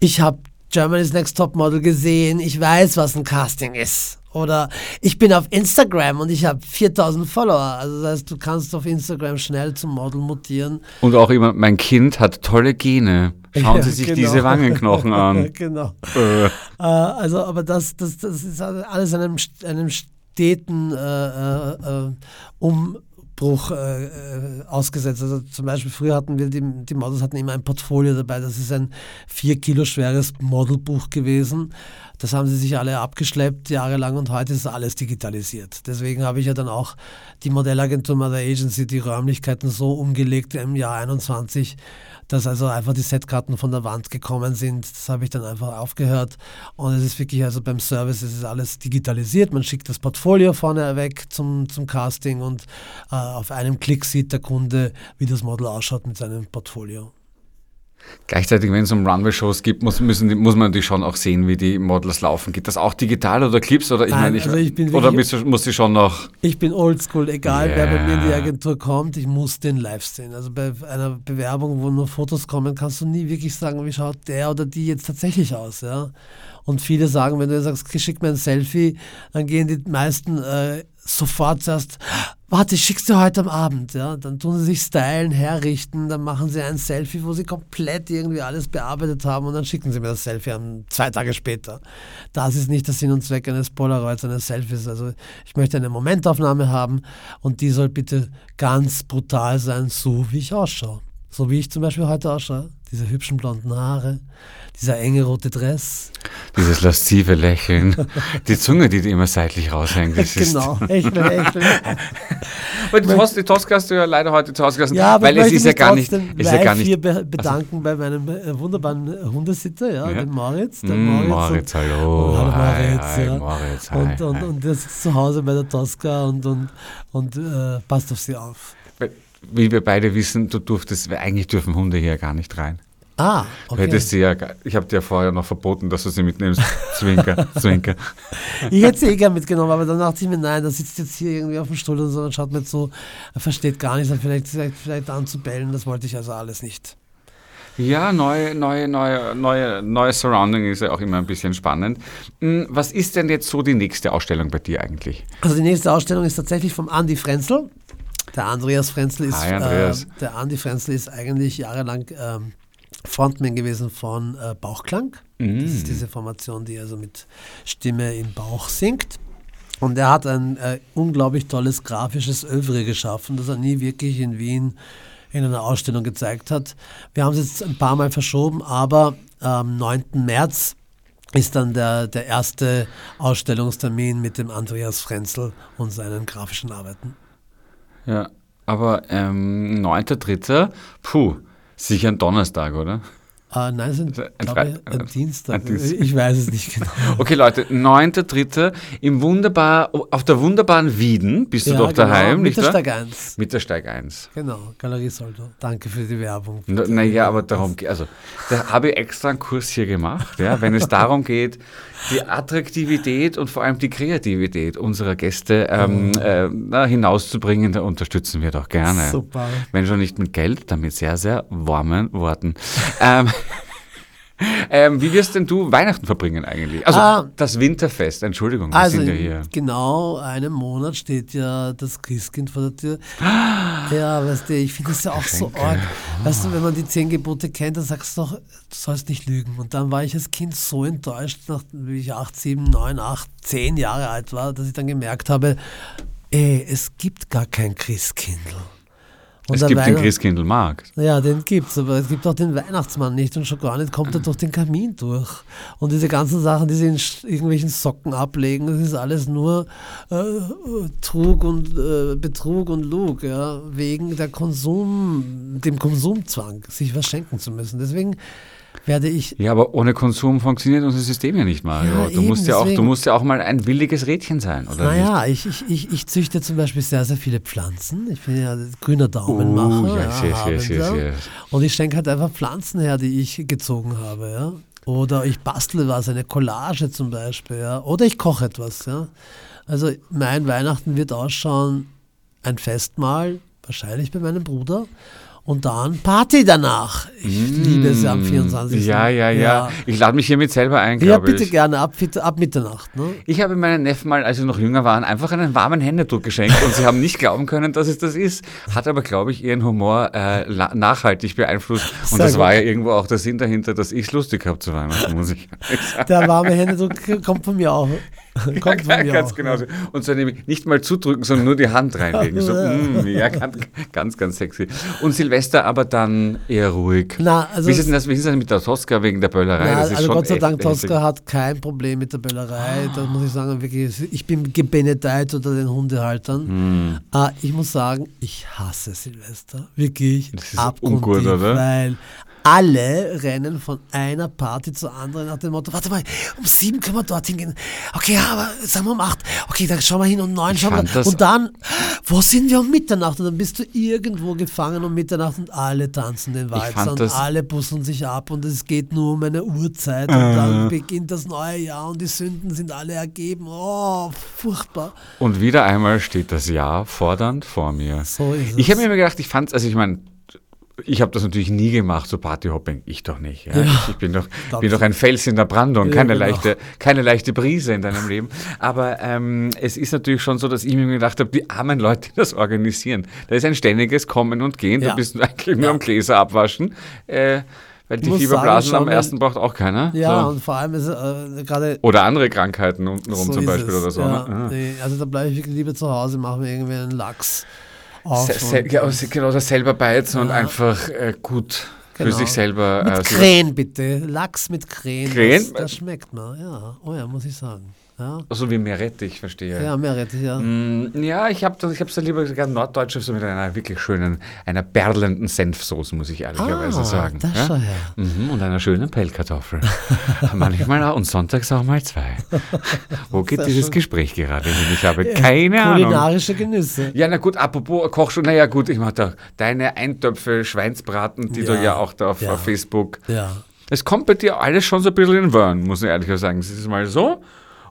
ich habe Germany's Next Top Model gesehen, ich weiß, was ein Casting ist. Oder ich bin auf Instagram und ich habe 4000 Follower. Also das heißt, du kannst auf Instagram schnell zum Model mutieren. Und auch immer, mein Kind hat tolle Gene. Schauen Ja, Sie sich genau. diese Wangenknochen an. genau. Äh, Äh, also, aber das, das, das ist alles einem, einem steten äh, äh, äh, Umbruch äh, äh, ausgesetzt. Also zum Beispiel früher hatten wir, die, die Models hatten immer ein Portfolio dabei. Das ist ein vier Kilo schweres Modelbuch gewesen. Das haben sie sich alle abgeschleppt jahrelang und heute ist alles digitalisiert. Deswegen habe ich ja dann auch die Modellagentur Mother Agency, die Räumlichkeiten so umgelegt im Jahr 21, dass also einfach die Setkarten von der Wand gekommen sind. Das habe ich dann einfach aufgehört. Und es ist wirklich, also beim Service es ist alles digitalisiert. Man schickt das Portfolio vorne weg zum, zum Casting und äh, auf einem Klick sieht der Kunde, wie das Model ausschaut mit seinem Portfolio. Gleichzeitig, wenn es um Runway-Shows gibt, muss, müssen, muss man natürlich schon auch sehen, wie die Models laufen. Geht das auch digital oder Clips? Oder, ich Nein, meine, ich, also ich bin oder wirklich- muss, sie schon noch. Ich bin oldschool, egal wer bei mir in die. Agentur kommt, ich muss den live sehen. Also bei einer Bewerbung, wo nur Fotos kommen, kannst du nie wirklich sagen, wie schaut der oder die jetzt tatsächlich aus. Ja? Und viele sagen, wenn du sagst, schick mir ein Selfie, dann gehen die meisten äh, sofort zuerst, warte, ich schick's dir heute am Abend. Ja? Dann tun sie sich stylen, herrichten, dann machen sie ein Selfie, wo sie komplett irgendwie alles bearbeitet haben und dann schicken sie mir das Selfie an, zwei Tage später. Das ist nicht der Sinn und Zweck eines Polaroids, eines Selfies. Also ich möchte eine Momentaufnahme haben und die soll bitte ganz brutal sein, so wie ich ausschaue. So wie ich zum Beispiel heute ausschaue. Diese hübschen blonden Haare, dieser enge rote Dress. Dieses laszive Lächeln, die Zunge, die dir immer seitlich raushängt. Genau, echt, echt. Aber die, Tos die Toska hast du ja leider heute zu Hause gelassen, Ja, aber weil ich es möchte ist ja mich gar nicht. trotzdem Ist ja gar live nicht hier be bedanken bei meinem äh, wunderbaren Hundesitter, ja, Ja. dem Moritz. Der Mm, Moritz, Moritz, und, hallo. Oh, hallo Hi, Moritz, hi, ja. Moritz, hi, und, und, hi. und der sitzt zu Hause bei der Tosca und, und, und äh, passt auf sie auf. Wie wir beide wissen, du durftest, eigentlich dürfen Hunde hier gar nicht rein. Ah, okay. hättest sie ja, ich habe dir vorher noch verboten, dass du sie mitnimmst. Zwinker, Zwinker. Ich hätte sie eh gern mitgenommen, aber dann dachte ich mir, nein, der sitzt jetzt hier irgendwie auf dem Stuhl und so und schaut mir so, er versteht gar nichts, dann vielleicht, vielleicht, vielleicht anzubellen, das wollte ich also alles nicht. Ja, neue, neue, neue, neue, neue Surrounding ist ja auch immer ein bisschen spannend. Hm, Was ist denn jetzt so die nächste Ausstellung bei dir eigentlich? Also die nächste Ausstellung ist tatsächlich vom Andi Frenzel. Der Andreas Frenzel ist, Hi, Andreas. Äh, der Andi Frenzel ist eigentlich jahrelang ähm, Frontman gewesen von äh, Bauchklang. Das ist diese Formation, die also mit Stimme im Bauch singt. Und er hat ein äh, unglaublich tolles grafisches Övre geschaffen, das er nie wirklich in Wien in einer Ausstellung gezeigt hat. Wir haben es jetzt ein paar Mal verschoben, aber am 9. März ist dann der, der erste Ausstellungstermin mit dem Andreas Frenzel und seinen grafischen Arbeiten. Ja, aber ähm, 9.3., puh, sicher ein Donnerstag, oder? Äh, nein, es ist Ein ein, Fre- glaube ein Dienstag. ein Dienstag. Ich weiß es nicht genau. Okay, Leute, 9.3. im wunderbar, auf der wunderbaren Wieden bist du Ja, doch daheim, genau, nicht wahr? Mittelsteig 1. Mittersteig 1. Genau, Galerie Soldo. Danke für die Werbung. Naja, aber darum geht, also da habe ich extra einen Kurs hier gemacht, ja, wenn es darum geht, die Attraktivität und vor allem die Kreativität unserer Gäste ähm, äh, na, hinauszubringen, da unterstützen wir doch gerne. Super. Wenn schon nicht mit Geld, dann mit sehr, sehr warmen Worten. ähm, ähm, wie wirst denn du Weihnachten verbringen eigentlich? Also Ah. das Winterfest, Entschuldigung, wir Also sind ja hier. genau einem Monat steht ja das Christkind vor der Tür. Ja, weißt du, ich finde das ja auch so arg. Weißt du, wenn man die zehn Gebote kennt, dann sagst du doch, du sollst nicht lügen. Und dann war ich als Kind so enttäuscht, nachdem ich acht, sieben, neun, acht, zehn Jahre alt war, dass ich dann gemerkt habe, ey, es gibt gar kein Christkindl. Und Es gibt den Weihnacht- Christkindlmarkt. ja, den gibt's, aber es gibt auch den Weihnachtsmann nicht und schon gar nicht kommt er durch den Kamin durch. Und diese ganzen Sachen, die sie in irgendwelchen Socken ablegen, das ist alles nur äh, Trug und äh, Betrug und Lug, ja, wegen der Konsum, dem Konsumzwang, sich was schenken zu müssen. Deswegen werde ich Ja, aber ohne Konsum funktioniert unser System ja nicht, Mario. Ja, du, eben, musst ja auch, du musst ja auch mal ein williges Rädchen sein, oder? Naja, ich, ich, ich, ich züchte zum Beispiel sehr, sehr viele Pflanzen. Ich bin ja grüner Daumenmacher. Oh, yes, yes, yes, yes, yes. Und ich schenke halt einfach Pflanzen her, die ich gezogen habe. Ja? Oder ich bastle was, eine Collage zum Beispiel. Ja? Oder ich koche etwas. Ja? Also mein Weihnachten wird ausschauen, ein Festmahl, wahrscheinlich bei meinem Bruder. Und dann Party danach. Ich liebe es ja am 24. Mm, Ja, ja, ja. Ich lade mich hiermit selber ein, Ja, bitte ich. gerne, ab, ab Mitternacht. Ne? Ich habe meinen Neffen mal, als sie noch jünger waren, einfach einen warmen Händedruck geschenkt und sie haben nicht glauben können, dass es das ist. Hat aber, glaube ich, ihren Humor äh, nachhaltig beeinflusst. Und Sehr das war gut. ja irgendwo auch der Sinn dahinter, dass ich es lustig habe zu Weihnachten, muss ich sagen. Der warme Händedruck kommt von mir auch. Kommt mir ganz auch. genau. so. Und so nämlich nicht mal zudrücken, sondern nur die Hand reinlegen. So, mm, ja, ganz, ganz, ganz sexy. Und Silvester aber dann eher ruhig. Na, also wie ist es denn das, wie ist denn mit der Tosca wegen der Böllerei? Na, das ist also Gott sei Dank, Tosca hat kein Problem mit der Böllerei. Da muss ich sagen, wirklich, ich bin gebenedeit unter den Hundehaltern. Hm. Ah, ich muss sagen, ich hasse Silvester. Wirklich Das ist abgrundtief, ungut, oder? Weil alle rennen von einer Party zur anderen nach dem Motto, warte mal, um sieben können wir dorthin gehen. Okay, ja, aber sagen wir um acht. Okay, dann schauen wir hin um neun. Schauen wir. Und dann, wo sind wir um Mitternacht? Und dann bist du irgendwo gefangen um Mitternacht und alle tanzen den Walzer und alle busseln sich ab und es geht nur um eine Uhrzeit und Äh. dann beginnt das neue Jahr und die Sünden sind alle ergeben. Oh, furchtbar. Und wieder einmal steht das Jahr fordernd vor mir. So ist es. Ich habe mir immer gedacht, ich fand also ich meine, ich habe das natürlich nie gemacht, so Partyhopping. Ich doch nicht. Ja? Ja. Ich bin doch, bin doch ein Fels in der Brandung, Ja, keine, genau. leichte, keine leichte Brise in deinem Leben. Aber ähm, es ist natürlich schon so, dass ich mir gedacht habe, die armen Leute, die das organisieren. Da ist ein ständiges Kommen und Gehen. Ja. Da bist du eigentlich nur am Gläser abwaschen. Äh, weil die Fieberblasen sagen, am ersten braucht auch keiner. Ja, So. und vor allem ist äh, gerade. Oder andere Krankheiten untenrum so zum Beispiel es. oder so. Ja, ne? Ah. nee, also da bleibe ich wirklich lieber zu Hause, mache mir irgendwie einen Lachs. Se se und- genau, genau das selber beizen und Ja. einfach äh, gut für Genau. sich selber. Mit äh, Krähen bitte. Lachs mit Krähen. Krähen? Das, das schmeckt mir, ja. Oh ja, muss ich sagen. Ja, so wie Meerrettich, verstehe. ja Meerrettich, ja. Mm, Ja, ich habe ich hab's dann lieber gerne Norddeutsche so mit einer wirklich schönen, einer perlenden Senfsoße, muss ich ehrlicherweise Ah, sagen. da schau her. Mhm, und einer schönen Pellkartoffel. Manchmal auch und sonntags auch mal zwei. Wo geht Sehr dieses schön. Gespräch gerade hin? Ich habe keine Ahnung. Kulinarische Genüsse. Ja, na gut, apropos Kochschule, naja gut, ich mache da deine Eintöpfe Schweinsbraten, die du Ja, ja auch da auf, ja. auf Facebook. Ja. Es kommt bei dir alles schon so ein bisschen in Wörn, muss ich ehrlich sagen. Es ist mal so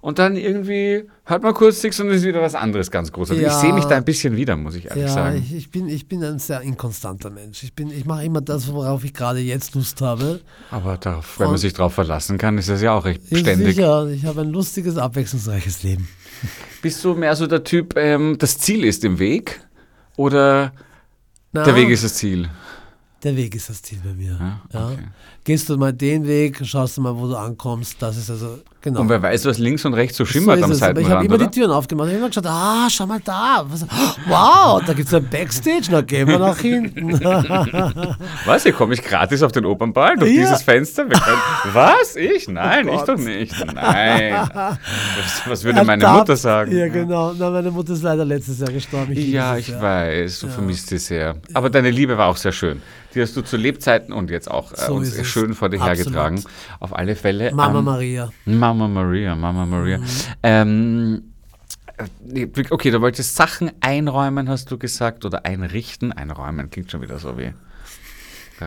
und dann irgendwie hört man kurz nichts und es ist wieder was anderes ganz. Ich Ja. sehe mich da ein bisschen wieder, muss ich ehrlich Ja, sagen. ich, ich, bin, ich bin ein sehr inkonstanter Mensch. Ich, bin- ich mache immer das, worauf ich gerade jetzt Lust habe. Aber darauf, wenn man sich darauf verlassen kann, ist das ja auch recht Ja, beständig. Sicher, ich habe ein lustiges, abwechslungsreiches Leben. Bist du mehr so der Typ, ähm, das Ziel ist im Weg oder Na, der Weg ist das Ziel? Der Weg ist das Ziel bei mir. Ja, Ja. Gehst du mal den Weg, schaust du mal, wo du ankommst. Das ist also, genau. Und wer weiß, was links und rechts so So schimmert ist am. Aber ich habe Seitenrand, immer oder? die Türen aufgemacht. Ich habe immer geschaut, ah, schau mal da. Was, wow, da gibt es ein Backstage. Na, gehen wir nach hinten. Was, hier komme ich gratis auf den Opernball durch Ja. dieses Fenster? Können, was? Ich? Nein, Oh ich doch nicht. Nein. Was, was würde meine Ertappt. Mutter sagen? Ja, genau. Na, meine Mutter ist leider letztes Jahr gestorben. liebe Ja, ich Jahr. weiß, du vermisst sie sehr. Aber deine Liebe war auch sehr schön. Die hast du zu Lebzeiten und jetzt auch äh, So uns. Schön vor dir Absolut. hergetragen. Auf alle Fälle. Mama ähm, Maria. Mama Maria, Mama Maria. Ähm, äh, okay, du wolltest Sachen einräumen, hast du gesagt, oder einrichten. Einräumen klingt schon wieder so wie.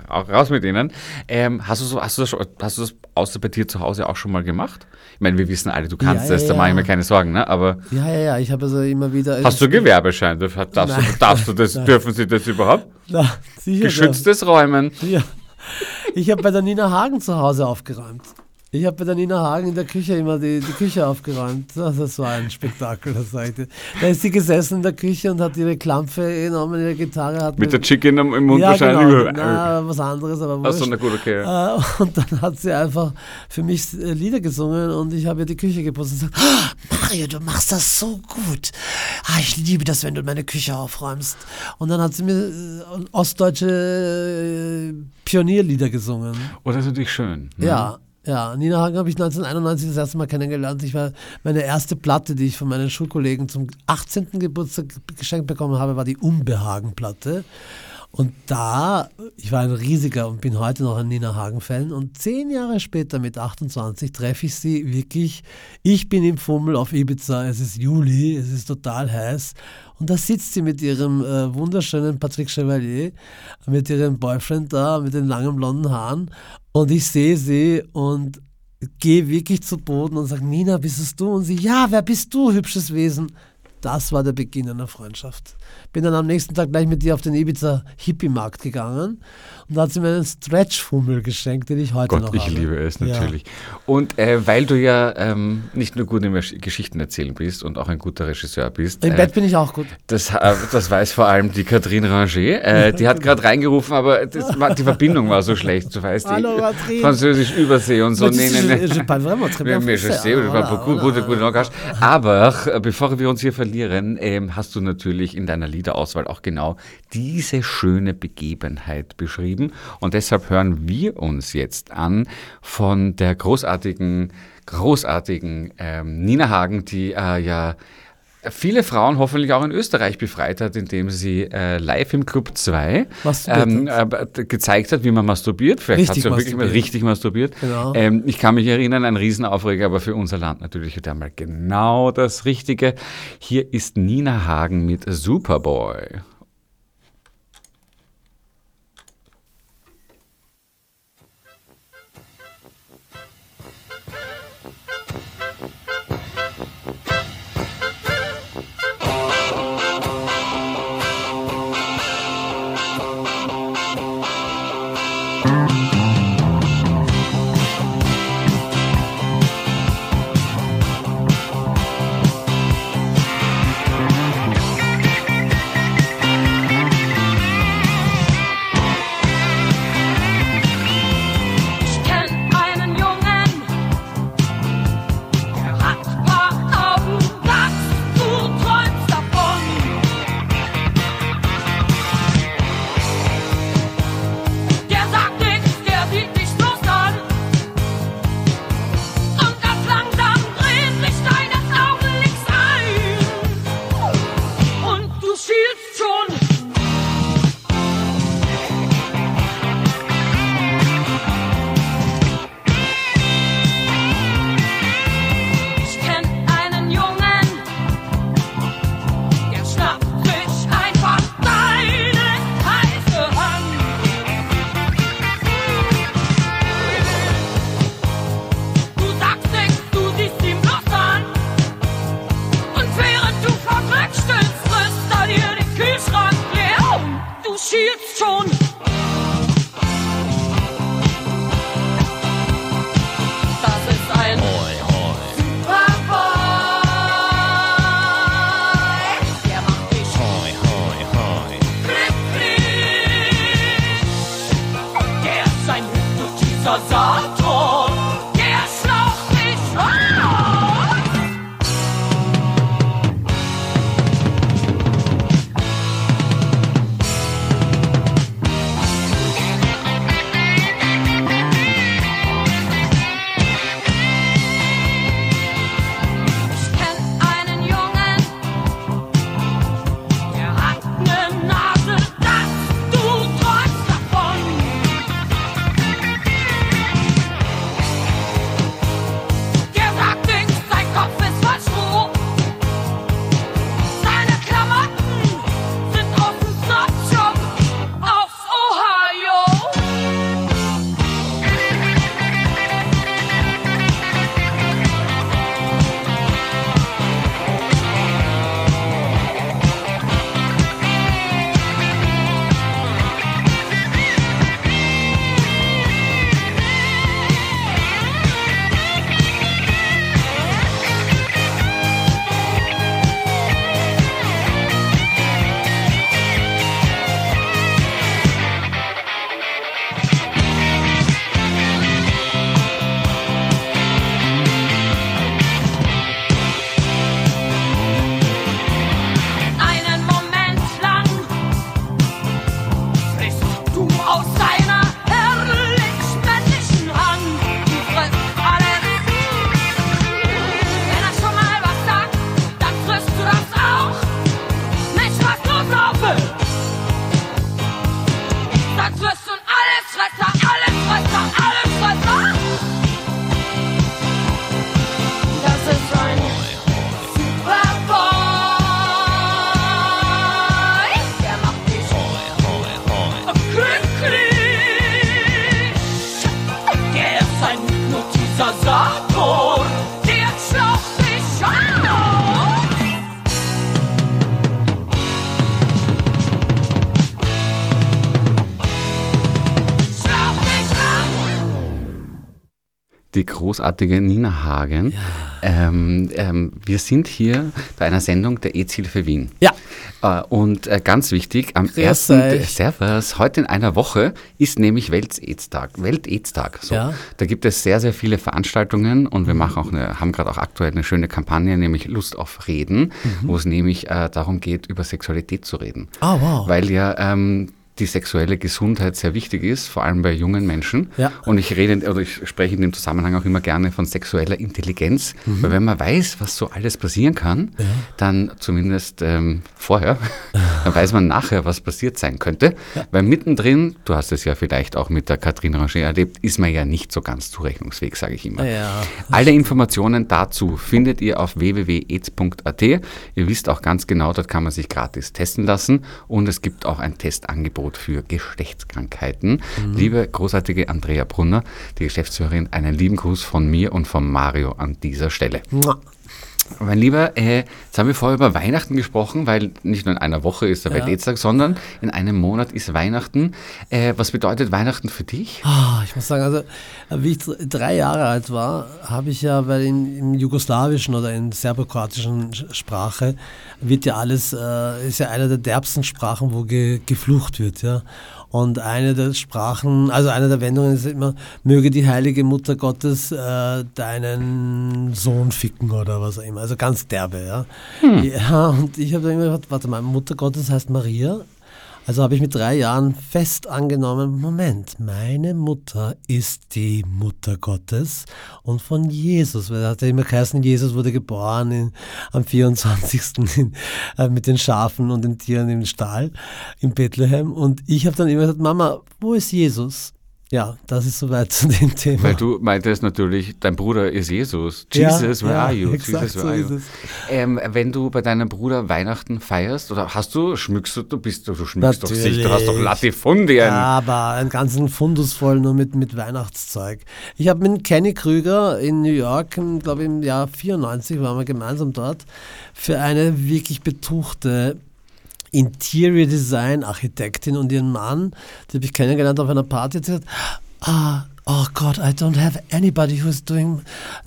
Auch raus mit ihnen. Ähm, hast, du so, hast, du das hast du das außer bei dir zu Hause auch schon mal gemacht? Ich meine, wir wissen alle, du kannst Ja, das, ja, da mache ich ja. mir keine Sorgen, ne? aber Ja, ja, ja. Ich habe also immer wieder. hast du Gewerbeschein? Darf- Darfst, du, Nein. darfst du das, dürfen sie das überhaupt? Na, sicher. Geschütztes Räumen. Ja. Ich habe bei der Nina Hagen zu Hause aufgeräumt. Ich habe bei der Nina Hagen in der Küche immer die, die Küche aufgeräumt. Das, war ein Spektakel, das sag ich dir. Da ist sie gesessen in der Küche und hat ihre Klampfe genommen, ihre Gitarre. Hat Mit der Chicken im Mund ja, wahrscheinlich. genau. Na, was anderes, aber Achso, wurscht. na gut, okay. Äh, und dann hat sie einfach für mich äh, Lieder gesungen und ich habe ihr die Küche geputzt und gesagt, "Ah, Mario, du machst das so gut. Ah, ich liebe das, wenn du meine Küche aufräumst. Und dann hat sie mir äh, ostdeutsche Pionierlieder gesungen. Oh, das ist natürlich schön. ne? Ja. Ja, Nina Hagen habe ich 1991 das erste Mal kennengelernt. Ich war meine erste Platte, die ich von meinen Schulkollegen zum 18. Geburtstag geschenkt bekommen habe, war die Unbehagen-Platte. Und da, ich war ein riesiger und bin heute noch ein Nina Hagen-Fan. Und zehn Jahre später, mit 28, treffe ich sie wirklich. Ich bin im Fummel auf Ibiza. Es ist Juli, es ist total heiß. Und da sitzt sie mit ihrem äh, wunderschönen Patrick Chevalier, mit ihrem Boyfriend da, mit den langen blonden Haaren. Und ich sehe sie und gehe wirklich zu Boden und sage, Nina, bist es du? Und sie, ja, wer bist du, hübsches Wesen? Das war der Beginn einer Freundschaft. Bin dann am nächsten Tag gleich mit ihr auf den Ibiza Hippie-Markt gegangen und da hat sie mir einen Stretch-Fummel geschenkt, den ich heute noch Gott, ich habe. liebe es Ja. natürlich. Und äh, weil du ja ähm, nicht nur gut im Gesch- Geschichten erzählen bist und auch ein guter Regisseur bist, Im äh, Bett bin ich auch gut. das, äh, das weiß vor allem die Katrin Ranger. Äh, die hat gerade reingerufen, aber das die Verbindung war so schlecht, du weißt. Hallo, Katrin. Französisch Übersee und so. Nee, nee, nee. Aber äh, bevor wir uns hier verlieren, ähm, hast du natürlich in deiner Liederauswahl auch genau diese schöne Begebenheit beschrieben. Und deshalb hören wir uns jetzt an von der großartigen, großartigen ähm, Nina Hagen, die äh, ja viele Frauen hoffentlich auch in Österreich befreit hat, indem sie äh, live im Club 2 Masturbiert ähm, äh, gezeigt hat, wie man masturbiert. Vielleicht Richtig hat sie auch wirklich mal masturbiert. richtig masturbiert. Genau. Ähm, ich kann mich erinnern, ein Riesenaufreger, aber für unser Land natürlich wieder mal genau das Richtige. Hier ist Nina Hagen mit Superboy. Großartige Nina Hagen. Ähm, ähm, wir sind hier bei einer Sendung der EZ-Hilfe Wien. Ja. Äh, und äh, ganz wichtig, am Grüß 1. euch. Servus, heute in einer Woche ist nämlich Welt-AIDS-Tag. Welt-AIDS-Tag. So. Ja. Da gibt es sehr, sehr viele Veranstaltungen und wir machen auch eine, haben gerade auch aktuell eine schöne Kampagne, nämlich Lust auf Reden, Mhm. wo es nämlich äh, darum geht, über Sexualität zu reden. Ah, wow. Weil ja ähm, die sexuelle Gesundheit sehr wichtig ist, vor allem bei jungen Menschen. Ja. Und ich rede oder ich spreche in dem Zusammenhang auch immer gerne von sexueller Intelligenz, Mhm. weil wenn man weiß, was so alles passieren kann, dann zumindest ähm, vorher, dann weiß man nachher, was passiert sein könnte. Weil mittendrin, du hast es ja vielleicht auch mit der Katrin Ranger erlebt, ist man ja nicht so ganz zurechnungsfähig, sage ich immer. Ja. Alle Informationen dazu findet ihr auf www.aids.at. Ihr wisst auch ganz genau, dort kann man sich gratis testen lassen und es gibt auch ein Testangebot für Geschlechtskrankheiten. Liebe großartige Andrea Brunner, die Geschäftsführerin, einen lieben Gruß von mir und von Mario an dieser Stelle. Mua. Mein Lieber, äh, jetzt haben wir vorher über Weihnachten gesprochen, weil nicht nur in einer Woche ist der Weltätstag, sondern in einem Monat ist Weihnachten. Äh, was bedeutet Weihnachten für dich? Ah, ich muss sagen, also wie ich dr- drei Jahre alt war, habe ich ja, weil in, im jugoslawischen oder in serbokroatischen Sch- Sprache wird ja alles, äh, ist ja einer der derbsten Sprachen, wo ge, geflucht wird, ja. Und eine der Sprachen, also eine der Wendungen ist immer, möge die heilige Mutter Gottes äh, deinen Sohn ficken oder was auch immer. Also ganz derbe, ja. Ja, und ich habe dann immer gedacht, warte mal, Mutter Gottes heißt Maria. Also habe ich mit drei Jahren fest angenommen, Moment, meine Mutter ist die Mutter Gottes und von Jesus, weil er hat ja immer geheißen, Jesus wurde geboren in, am 24. In, äh, mit den Schafen und den Tieren im Stall in Bethlehem und ich habe dann immer gesagt, Mama, wo ist Jesus? Ja, das ist soweit zu dem Thema. Weil du meintest natürlich, dein Bruder ist Jesus. Ja, Jesus, where ja, are you? Jesus, so where are ist you? Ähm, wenn du bei deinem Bruder Weihnachten feierst, oder hast du, schmückst du, du bist, du schmückst doch sich, du hast doch Natürlich. Latifundien. Aber einen ganzen Fundus voll nur mit, mit Weihnachtszeug. Ich habe mit Kenny Krüger in New York, glaube ich im Jahr 94, waren wir gemeinsam dort, für eine wirklich betuchte Interior Design Architektin und ihren Mann, die habe ich kennengelernt auf einer Party, hat ah, oh God, I don't have anybody who's doing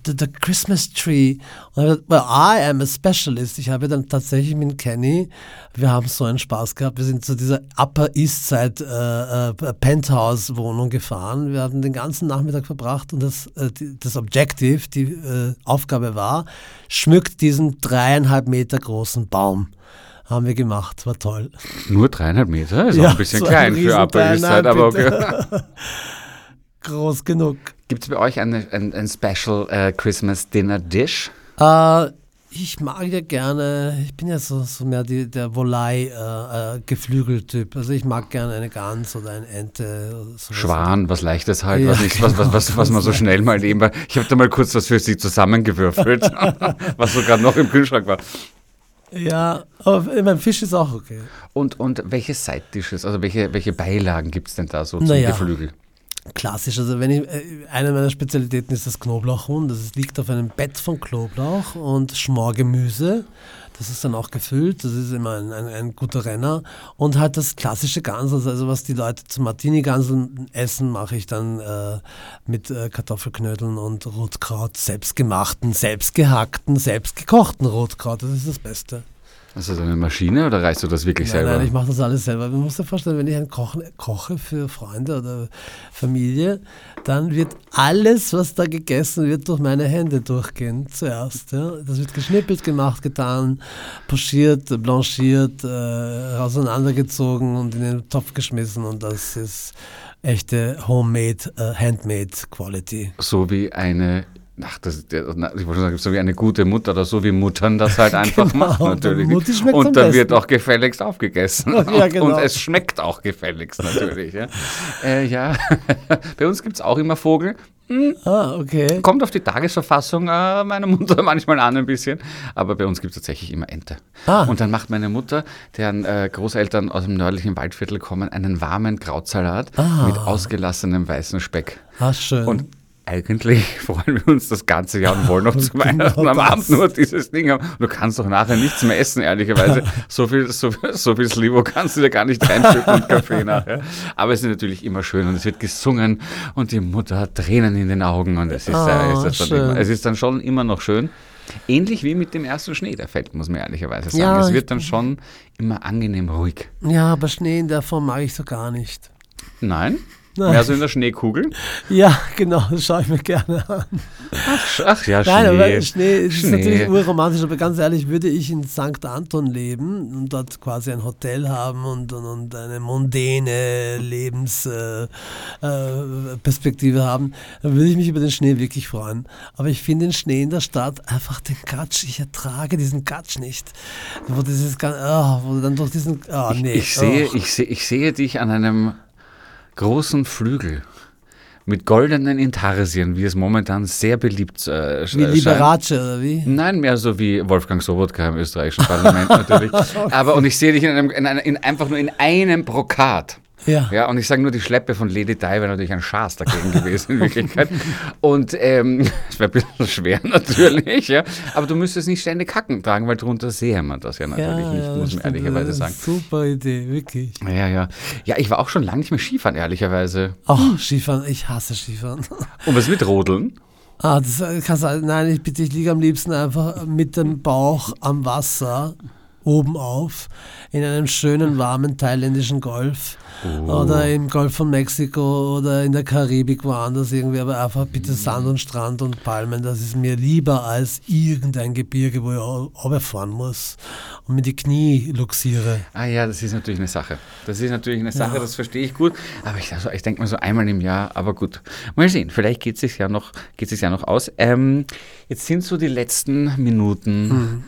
the, the Christmas tree. Und ich gesagt, well, I am a specialist. Ich habe dann tatsächlich mit Kenny, wir haben so einen Spaß gehabt, wir sind zu dieser Upper East Side äh, äh, Penthouse Wohnung gefahren. Wir hatten den ganzen Nachmittag verbracht und das, äh, die, das Objective, die äh, Aufgabe war, schmückt diesen dreieinhalb Meter großen Baum. Haben wir gemacht, war toll. Nur dreieinhalb Meter? Ist auch Ja, ein bisschen so ein klein für Side, aber okay. Groß genug. Gibt es bei euch eine, ein, ein Special äh, Christmas Dinner Dish? Äh, ich mag ja gerne, ich bin ja so, so mehr die, der Volei-Geflügeltyp. also ich mag gerne eine Gans oder eine Ente. Oder sowas. Schwan, was Leichtes halt, Ja, was, nicht, was, was, was, was man so schnell mal nebenbei. Ich habe da mal kurz was für Sie zusammengewürfelt, was so gerade noch im Kühlschrank war. Ja, aber mein Fisch ist auch okay. Und, und welche Side-Dishes, also welche, welche Beilagen gibt es denn da so zum Naja. Geflügel? Klassisch, also wenn ich, äh, eine meiner Spezialitäten ist das Knoblauchhuhn. Das liegt auf einem Bett von Knoblauch und Schmorgemüse. Das ist dann auch gefüllt, das ist immer ein, ein, ein guter Renner. Und halt das klassische Gansel, also was die Leute zum Martini-Ganseln essen, mache ich dann äh, mit äh, Kartoffelknödeln und Rotkraut, selbstgemachten, selbstgehackten, selbstgekochten Rotkraut. Das ist das Beste. Ist das eine Maschine oder reißt du das wirklich Nein, selber? nein, ich mache das alles selber. Man muss sich vorstellen, wenn ich ein Kochen, koche für Freunde oder Familie, dann wird alles, was da gegessen wird, durch meine Hände durchgehen zuerst. Ja. Das wird geschnippelt, gemacht, getan, pochiert, blanchiert, äh, auseinandergezogen und in den Topf geschmissen und das ist echte Homemade, äh, Handmade Quality. so wie eine, ach, das, der, ich wollte sagen, so wie eine gute Mutter oder so wie Muttern das halt einfach Genau, machen natürlich. Am Und dann wird auch gefälligst aufgegessen. Ja, genau. Und es schmeckt auch gefälligst natürlich. ja, äh, ja. bei uns gibt es auch immer Vogel. Ah, okay. Kommt auf die Tagesverfassung äh, meiner Mutter manchmal an ein bisschen, aber bei uns gibt es tatsächlich immer Ente. Ah. Und dann macht meine Mutter, deren äh, Großeltern aus dem nördlichen Waldviertel kommen, einen warmen Krautsalat Ah. mit ausgelassenem weißen Speck. Ah, schön. Und eigentlich freuen wir uns das ganze Jahr und wollen noch zu Genau Weihnachten am. Abend nur dieses Ding haben. Du kannst doch nachher nichts mehr essen, ehrlicherweise. So viel, so, so viel Slivo kannst du dir gar nicht reinschütten und Kaffee nachher. Aber es ist natürlich immer schön und es wird gesungen und die Mutter hat Tränen in den Augen und es ist, äh, ist immer, es ist dann schon immer noch schön. Ähnlich wie mit dem ersten Schnee, der fällt, muss man ehrlicherweise sagen. Ja, es wird dann schon immer angenehm ruhig. Ja, aber Schnee in der Form mag ich so gar nicht. Nein? Nein. Mehr so in der Schneekugel? Ja, genau, das schaue ich mir gerne an. Ach ja, Nein, aber Schnee. Schnee ist Schnee. natürlich urromantisch, aber ganz ehrlich, würde ich in St. Anton leben und dort quasi ein Hotel haben und, und, und eine mondäne Lebensperspektive äh, Perspektive haben, dann würde ich mich über den Schnee wirklich freuen. Aber ich finde den Schnee in der Stadt einfach den Gatsch, ich ertrage diesen Gatsch nicht. Wo, dieses, ah, wo dann durch diesen, ah nee. Ich sehe, oh. ich, sehe, ich sehe dich an einem großen Flügel mit goldenen Intarsien, wie es momentan sehr beliebt äh, Wie. Liberace oder wie? Nein, mehr so wie Wolfgang Sobotka im österreichischen Parlament natürlich. Aber und ich sehe dich in einem, in einem, in einfach nur in einem Brokat. Ja. Ja, und ich sage nur, die Schleppe von Lady Di wäre natürlich ein Schaß dagegen gewesen in Wirklichkeit. Und ähm, es wäre ein bisschen schwer natürlich, ja. Aber du müsstest nicht ständig Kacken tragen, weil drunter sehe man das ja natürlich nicht, das muss man ehrlicherweise sagen. Super Idee, wirklich. Ja, ja. Ja, ich war auch schon lange nicht mehr Skifahren, ehrlicherweise. Oh, Skifahren, ich hasse Skifahren. Und was mit Rodeln? Ah, das äh, kannst du, nein, ich bitte, ich liege am liebsten einfach mit dem Bauch am Wasser, oben auf, in einem schönen, warmen thailändischen Golf. Oder im Golf von Mexiko oder in der Karibik woanders irgendwie, aber einfach bitte Sand und Strand und Palmen, das ist mir lieber als irgendein Gebirge, wo ich runterfahren muss und mir die Knie luxiere. Ah ja, das ist natürlich eine Sache. Das ist natürlich eine Sache, das verstehe ich gut. Aber ich, also, ich denke mal so einmal im Jahr, aber gut. Mal sehen, vielleicht geht es sich ja noch, geht sich ja noch aus. Ähm, jetzt sind so die letzten Minuten.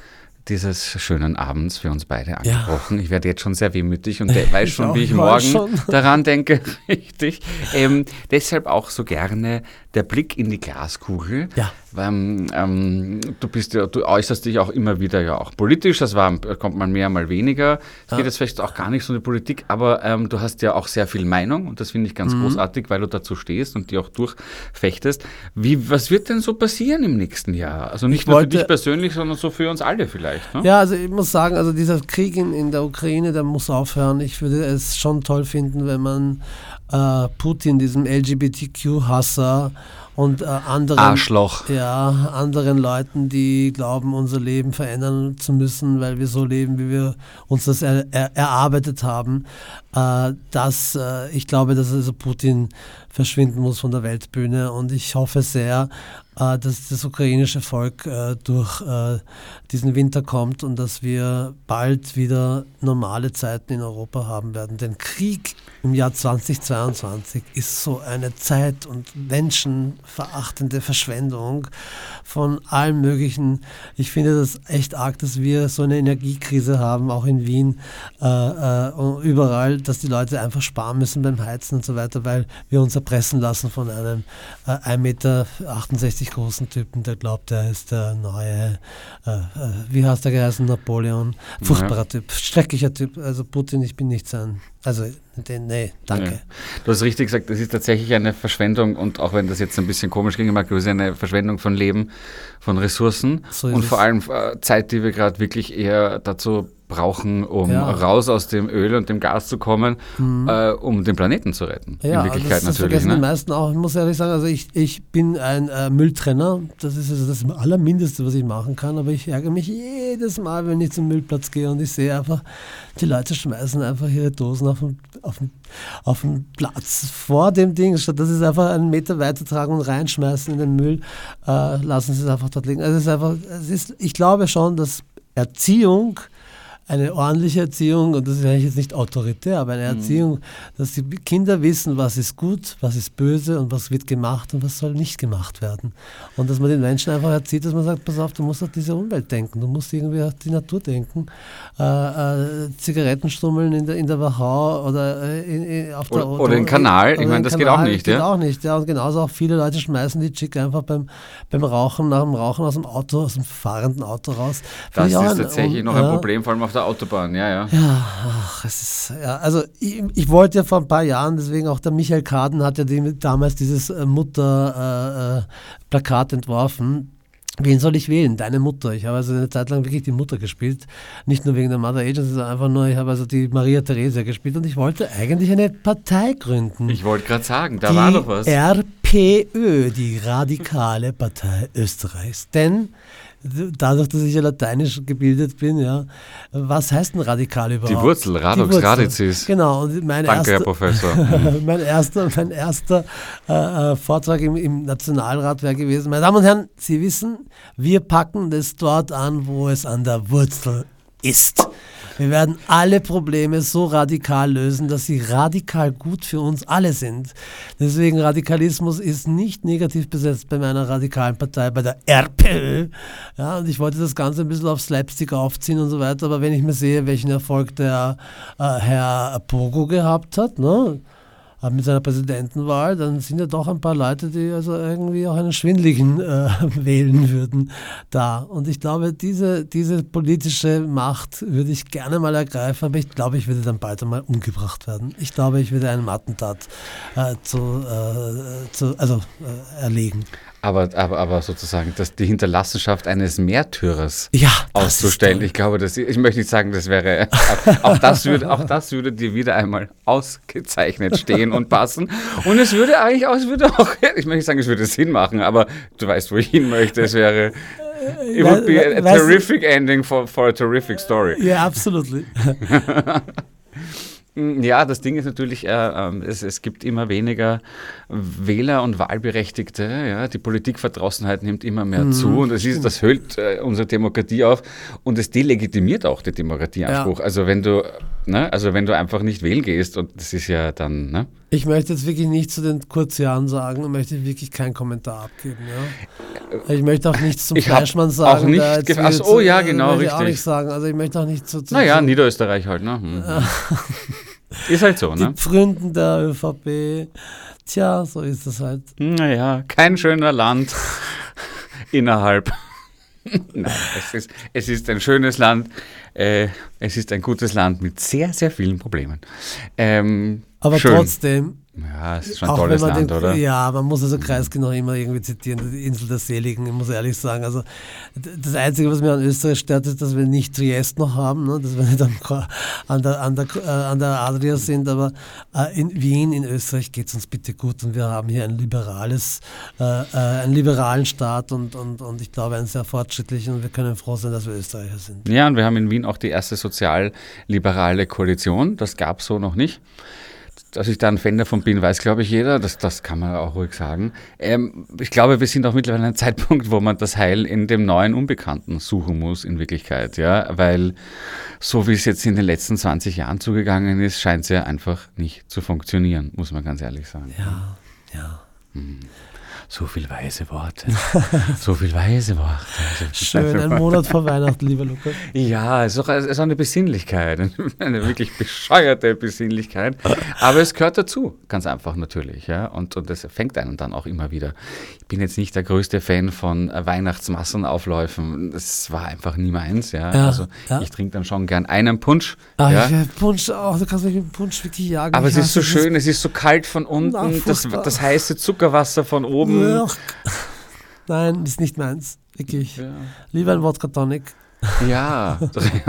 Dieses schönen Abends für uns beide angebrochen. Ich werde jetzt schon sehr wehmütig und weiß Ich schon, auch, wie ich ich morgen schon. daran denke. Richtig. Ähm, deshalb auch so gerne der Blick in die Glaskugel. Ja. Ähm, ähm, du bist ja, du äußerst dich auch immer wieder ja auch politisch, das war, kommt mal mehr, mal weniger. Es geht jetzt vielleicht auch gar nicht so um die Politik, aber ähm, du hast ja auch sehr viel Meinung und das finde ich Mhm. ganz großartig, weil du dazu stehst und die auch durchfechtest. Wie, was wird denn so passieren im nächsten Jahr? Also nicht Ich nur für dich persönlich, sondern so für uns alle vielleicht. Ne? Ja, also ich muss sagen, also dieser Krieg in, in der Ukraine, der muss aufhören. Ich würde es schon toll finden, wenn man äh, Putin, diesem LGBTQ-Hasser und äh, anderen, Arschloch. ja, anderen Leuten, die glauben, unser Leben verändern zu müssen, weil wir so leben, wie wir uns das er, er, erarbeitet haben, äh, dass äh, ich glaube, dass also Putin verschwinden muss von der Weltbühne und ich hoffe sehr, äh, dass das ukrainische Volk äh, durch äh, diesen Winter kommt und dass wir bald wieder normale Zeiten in Europa haben werden. Denn Krieg im Jahr 2022 ist so eine Zeit und menschenverachtende Verschwendung von allem Möglichen. Ich finde das echt arg, dass wir so eine Energiekrise haben, auch in Wien, äh, äh, und überall, dass die Leute einfach sparen müssen beim Heizen und so weiter, weil wir uns erpressen lassen von einem äh, 1,68 Meter großen Typen, der glaubt, er ist der neue, äh, äh, wie heißt der geheißen, Napoleon. Furchtbarer Typ, schrecklicher Typ. Also Putin, ich bin nicht sein. Also, den, nee, danke. Ja. Du hast richtig gesagt, das ist tatsächlich eine Verschwendung und auch wenn das jetzt ein bisschen komisch ging, mag, ist eine Verschwendung von Leben, von Ressourcen So und vor allem äh, Zeit, die wir gerade wirklich eher dazu brauchen, um Ja. raus aus dem Öl und dem Gas zu kommen, äh, um den Planeten zu retten. Ja, In Wirklichkeit das, das natürlich. vergessen die Ne? meisten auch. Ich muss ehrlich sagen, also ich, ich bin ein äh, Mülltrenner. Das ist also das Allermindeste, was ich machen kann. Aber ich ärgere mich jedes Mal, wenn ich zum Müllplatz gehe und ich sehe einfach, die Leute schmeißen einfach ihre Dosen auf den, auf den, auf den Platz vor dem Ding. Statt dass sie es einfach einen Meter weiter tragen und reinschmeißen in den Müll, äh, lassen sie es einfach dort liegen. Also es ist einfach, es ist, ich glaube schon, dass Erziehung eine ordentliche Erziehung, und das ist eigentlich jetzt nicht autoritär, aber eine Erziehung, dass die Kinder wissen, was ist gut, was ist böse und was wird gemacht und was soll nicht gemacht werden. Und dass man den Menschen einfach erzieht, dass man sagt, pass auf, du musst an diese Umwelt denken, du musst irgendwie an die Natur denken. Äh, äh, Zigarettenstummeln in der, in der Wachau oder äh, in, in, auf der Oder- oder im Kanal. Ich meine, das geht auch nicht, Geht ja? auch nicht, ja. Und genauso auch viele Leute schmeißen die Chick einfach beim, beim Rauchen, nach dem Rauchen aus dem Auto, aus dem fahrenden Auto raus. Das ist tatsächlich noch ein. Problem, vor allem auf der Autobahn, ja, ja. Ja, ach, es ist, ja, also ich, ich wollte ja vor ein paar Jahren, deswegen auch der Michael Kaden hat ja die, damals dieses äh, Mutter-Plakat äh, Plakat entworfen. Wen soll ich wählen? Deine Mutter. Ich habe also eine Zeit lang wirklich die Mutter gespielt. Nicht nur wegen der Mother Agency, sondern einfach nur, ich habe also die Maria Theresia gespielt und ich wollte eigentlich eine Partei gründen. Ich wollte gerade sagen, da die war doch was. RPÖ, die Radikale Partei Österreichs. Denn dadurch, dass ich ja lateinisch gebildet bin, ja, was heißt denn radikal überhaupt? Die Wurzel, Radux, Die Wurzel. Radizis. Genau, und mein Danke, Herr erster, Professor. mein erster, mein erster äh, äh, Vortrag im, im Nationalrat wäre gewesen, meine Damen und Herren, Sie wissen, wir packen das dort an, wo es an der Wurzel ist. Wir werden alle Probleme so radikal lösen, dass sie radikal gut für uns alle sind. Deswegen Radikalismus ist nicht negativ besetzt bei meiner radikalen Partei, bei der RPÖ. Ja, und ich wollte das Ganze ein bisschen auf Slapstick aufziehen und so weiter, aber wenn ich mir sehe, welchen Erfolg der äh, Herr Pogo gehabt hat, ne? Äh, mit seiner Präsidentenwahl, dann sind ja doch ein paar Leute, die also irgendwie auch einen Schwindligen äh, wählen würden da. Und ich glaube, diese, diese politische Macht würde ich gerne mal ergreifen, aber ich glaube, ich würde dann bald einmal umgebracht werden. Ich glaube, ich würde einen Attentat äh, zu, äh, zu, also, äh, erlegen. Aber, aber, aber sozusagen, dass die Hinterlassenschaft eines Märtyrers Ja, das auszustellen. Ich glaube, das, ich möchte nicht sagen, das wäre, auch das würde, auch das würde dir wieder einmal ausgezeichnet stehen und passen. Und es würde eigentlich auch, es würde auch, ich möchte nicht sagen, es würde Sinn machen, aber du weißt, wo ich hin möchte. Es wäre, it would be a, a du- terrific ending for, for a terrific story. Ja, absolutely. Ja, das Ding ist natürlich, äh, ähm, es, es gibt immer weniger Wähler und Wahlberechtigte. Ja? Die Politikverdrossenheit nimmt immer mehr zu und das, ist, das höhlt äh, unsere Demokratie auf und es delegitimiert auch den Demokratieanspruch. Also wenn du, ne, also wenn du einfach nicht wählen gehst und das ist ja dann, ne? Ich möchte jetzt wirklich nicht zu den Kurzjahren sagen und möchte wirklich keinen Kommentar abgeben. Ja? Ich möchte auch nichts zum Ich Fleischmann auch sagen. nicht jetzt ge- wieder Ach oh ja, genau, möchte ich auch richtig. nicht sagen. Also ich möchte auch nicht zu, zu Naja, Niederösterreich halt, ne? Hm. Ist halt so, die ne? Pfründen der ÖVP. Tja, so ist es halt. Naja, kein schöner Land innerhalb. Nein, es ist, es ist ein schönes Land. Äh, es ist ein gutes Land mit sehr, sehr vielen Problemen. Ähm, Aber schön. trotzdem, Ja, es ist schon ein auch tolles man Land, den, oder? ja, man muss also Kreisky noch immer irgendwie zitieren, die Insel der Seligen, ich muss ehrlich sagen. Also das Einzige, was mir an Österreich stört, ist, dass wir nicht Triest noch haben, ne? dass wir nicht am, an, der, an, der, äh, an der Adria sind, aber äh, in Wien, in Österreich geht es uns bitte gut und wir haben hier ein liberales, äh, äh, einen liberalen Staat und, und, und ich glaube einen sehr fortschrittlichen und wir können froh sein, dass wir Österreicher sind. Ja, und wir haben in Wien auch die erste sozialliberale Koalition. Das gab es so noch nicht. Dass ich da ein Fan davon bin, weiß, glaube ich, jeder. Das, das kann man auch ruhig sagen. Ähm, ich glaube, wir sind auch mittlerweile an einem Zeitpunkt, wo man das Heil in dem neuen Unbekannten suchen muss, in Wirklichkeit. Ja, weil so wie es jetzt in den letzten 20 Jahren zugegangen ist, scheint es ja einfach nicht zu funktionieren, muss man ganz ehrlich sagen. Ja, ja. So viel weise Worte. so viel weise Worte. So viel Schön, ein Monat vor Weihnachten, lieber Lukas. Ja, es ist auch, es ist eine Besinnlichkeit, eine wirklich bescheuerte Besinnlichkeit. Aber es gehört dazu, ganz einfach natürlich. Ja? Und, und das fängt einen dann auch immer wieder. Ich bin jetzt nicht der größte Fan von Weihnachtsmassenaufläufen. Das war einfach nie meins. Ja? Ja, also ja. ich trinke dann schon gern einen Punsch. Ah, ja? ich Punsch auch, du kannst mich mit Punsch wirklich jagen. Aber Ich es ist so schön, es ist so kalt von unten, Na, das, das heiße Zuckerwasser von oben. Ugh. Nein, ist nicht meins. Wirklich. Lieber ein Wodka Tonic. Ja,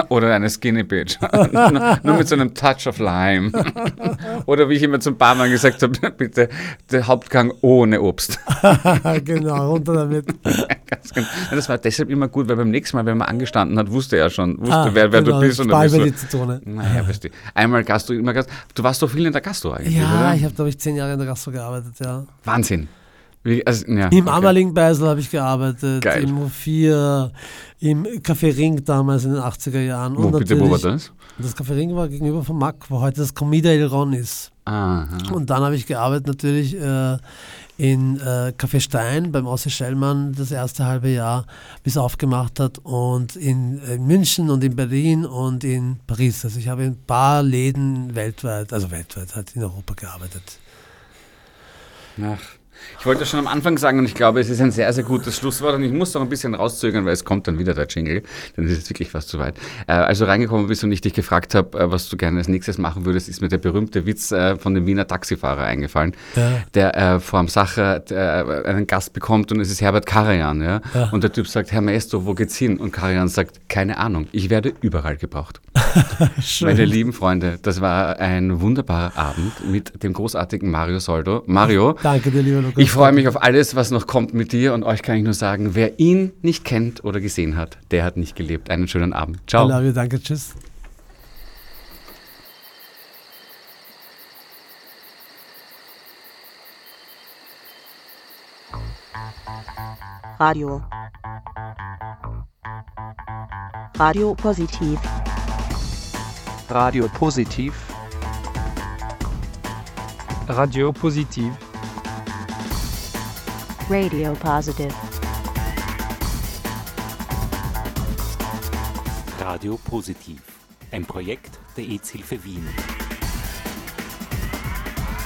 oder eine Skinny Bitch. nur, mit so einem Touch of Lime. oder wie ich immer zum Barmann gesagt habe, bitte der Hauptgang ohne Obst. genau, runter damit. Genau. Das war deshalb immer gut, weil beim nächsten Mal, wenn man angestanden hat, wusste er schon, wusste, Ah, wer, wer genau, du bist. Und dann bist du, die Zitrone. naja, du, einmal Gastro, immer Gastro. Du warst doch viel in der Gastro eigentlich, Ja, oder? ich habe, glaube ich, zehn Jahre in der Gastro gearbeitet, ja. Wahnsinn. Wie, also, ja, Im okay. Ammerling-Beisel habe ich gearbeitet, Geil. im U4, im Café Ring damals in den 80er Jahren. Wo, bitte, wo war das? Das Café Ring war gegenüber vom Mack, wo heute das Comida El Ron ist. Aha. Und dann habe ich gearbeitet natürlich äh, in äh, Café Stein beim Ossi Schellmann das erste halbe Jahr, bis er aufgemacht hat und in, äh, München und in Berlin und in Paris. Also ich habe in ein paar Läden weltweit, also weltweit, halt in Europa gearbeitet. Ach, Ich wollte schon am Anfang sagen und ich glaube, es ist ein sehr, sehr gutes Schlusswort und ich muss noch ein bisschen rauszögern, weil es kommt dann wieder der Jingle, dann ist es wirklich fast zu weit. Äh, also reingekommen bist und ich dich gefragt habe, äh, was du gerne als nächstes machen würdest, ist mir der berühmte Witz äh, von dem Wiener Taxifahrer eingefallen, der äh, vor dem Sacher äh, einen Gast bekommt und es ist Herbert Karajan. Ja? Und der Typ sagt, Herr Maestro, wo geht's hin? Und Karajan sagt, keine Ahnung, ich werde überall gebraucht. Meine lieben Freunde, das war ein wunderbarer Abend mit dem großartigen Mario Soldo. Mario, Danke dir, lieber Lukas. Ich freue mich auf alles, was noch kommt mit dir und euch kann ich nur sagen, wer ihn nicht kennt oder gesehen hat, der hat nicht gelebt. Einen schönen Abend. I Ciao. love you, danke, tschüss. Radio. Radio Positiv. Radio Positiv. Radio Positiv. Radio Positive. Radio Positiv. Ein Projekt der EZ-Hilfe Wien.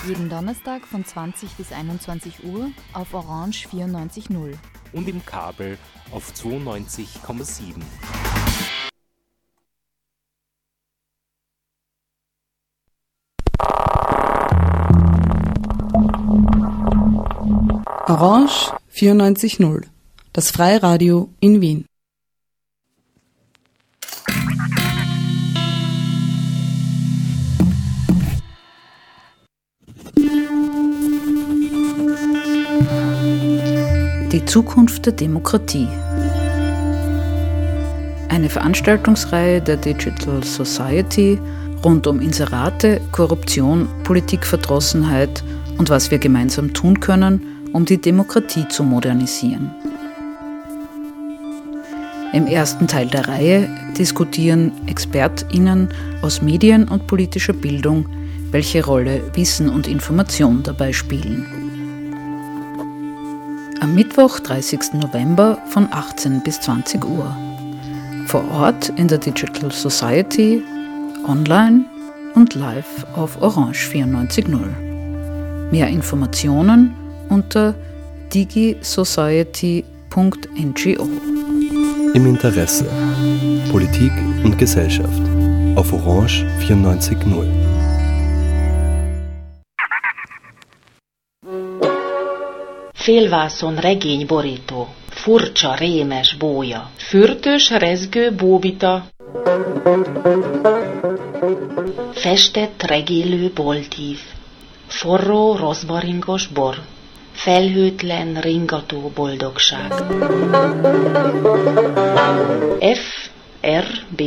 Jeden Donnerstag von 20 bis 21 Uhr auf Orange 94.0. Und im Kabel auf 92,7. Orange 94.0, das Freiradio in Wien. Die Zukunft der Demokratie. Eine Veranstaltungsreihe der Digital Society rund um Inserate, Korruption, Politikverdrossenheit und was wir gemeinsam tun können, um die Demokratie zu modernisieren. Im ersten Teil der Reihe diskutieren ExpertInnen aus Medien und politischer Bildung, welche Rolle Wissen und Information dabei spielen. Am Mittwoch, 30. November von 18 bis 20 Uhr. Vor Ort in der Digital Society, online und live auf Orange 94.0. Mehr Informationen unter digisociety.ngo. Im Interesse. Politik und Gesellschaft. Auf Orange 94.0. Félvászon regényborító, furcsa, rémes bója, fürtös, rezgő bóbita, festett, regélő boltív, forró, rozmaringos bor, felhőtlen, ringató boldogság. F, R, B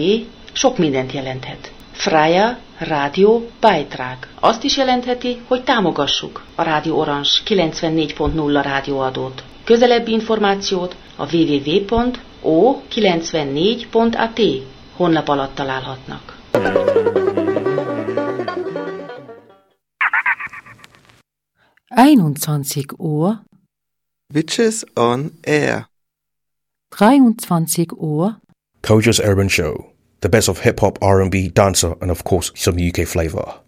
sok mindent jelenthet. Freya Rádió Beitrag. Azt is jelentheti, hogy támogassuk a Rádió Orange 94.0 rádióadót. Közelebbi információt a www.o94.at honlap alatt találhatnak. Einundzwanzig Uhr, Witches on Air. 23 Uhr, Koja's Urban Show. The best of hip hop, R&B, dancer, and of course some UK flavor.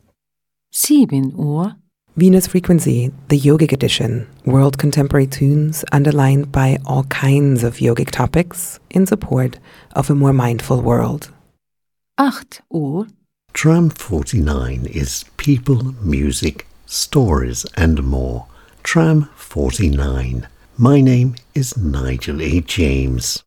7 Uhr, Venus Frequency, the yogic edition, world contemporary tunes underlined by all kinds of yogic topics in support of a more mindful world. 8 Uhr, Tram 49 is people, music, stories, and more. Tram 49. My name is Nigel A. James.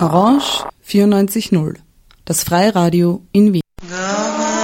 Orange 94.0, das Freiradio in Wien.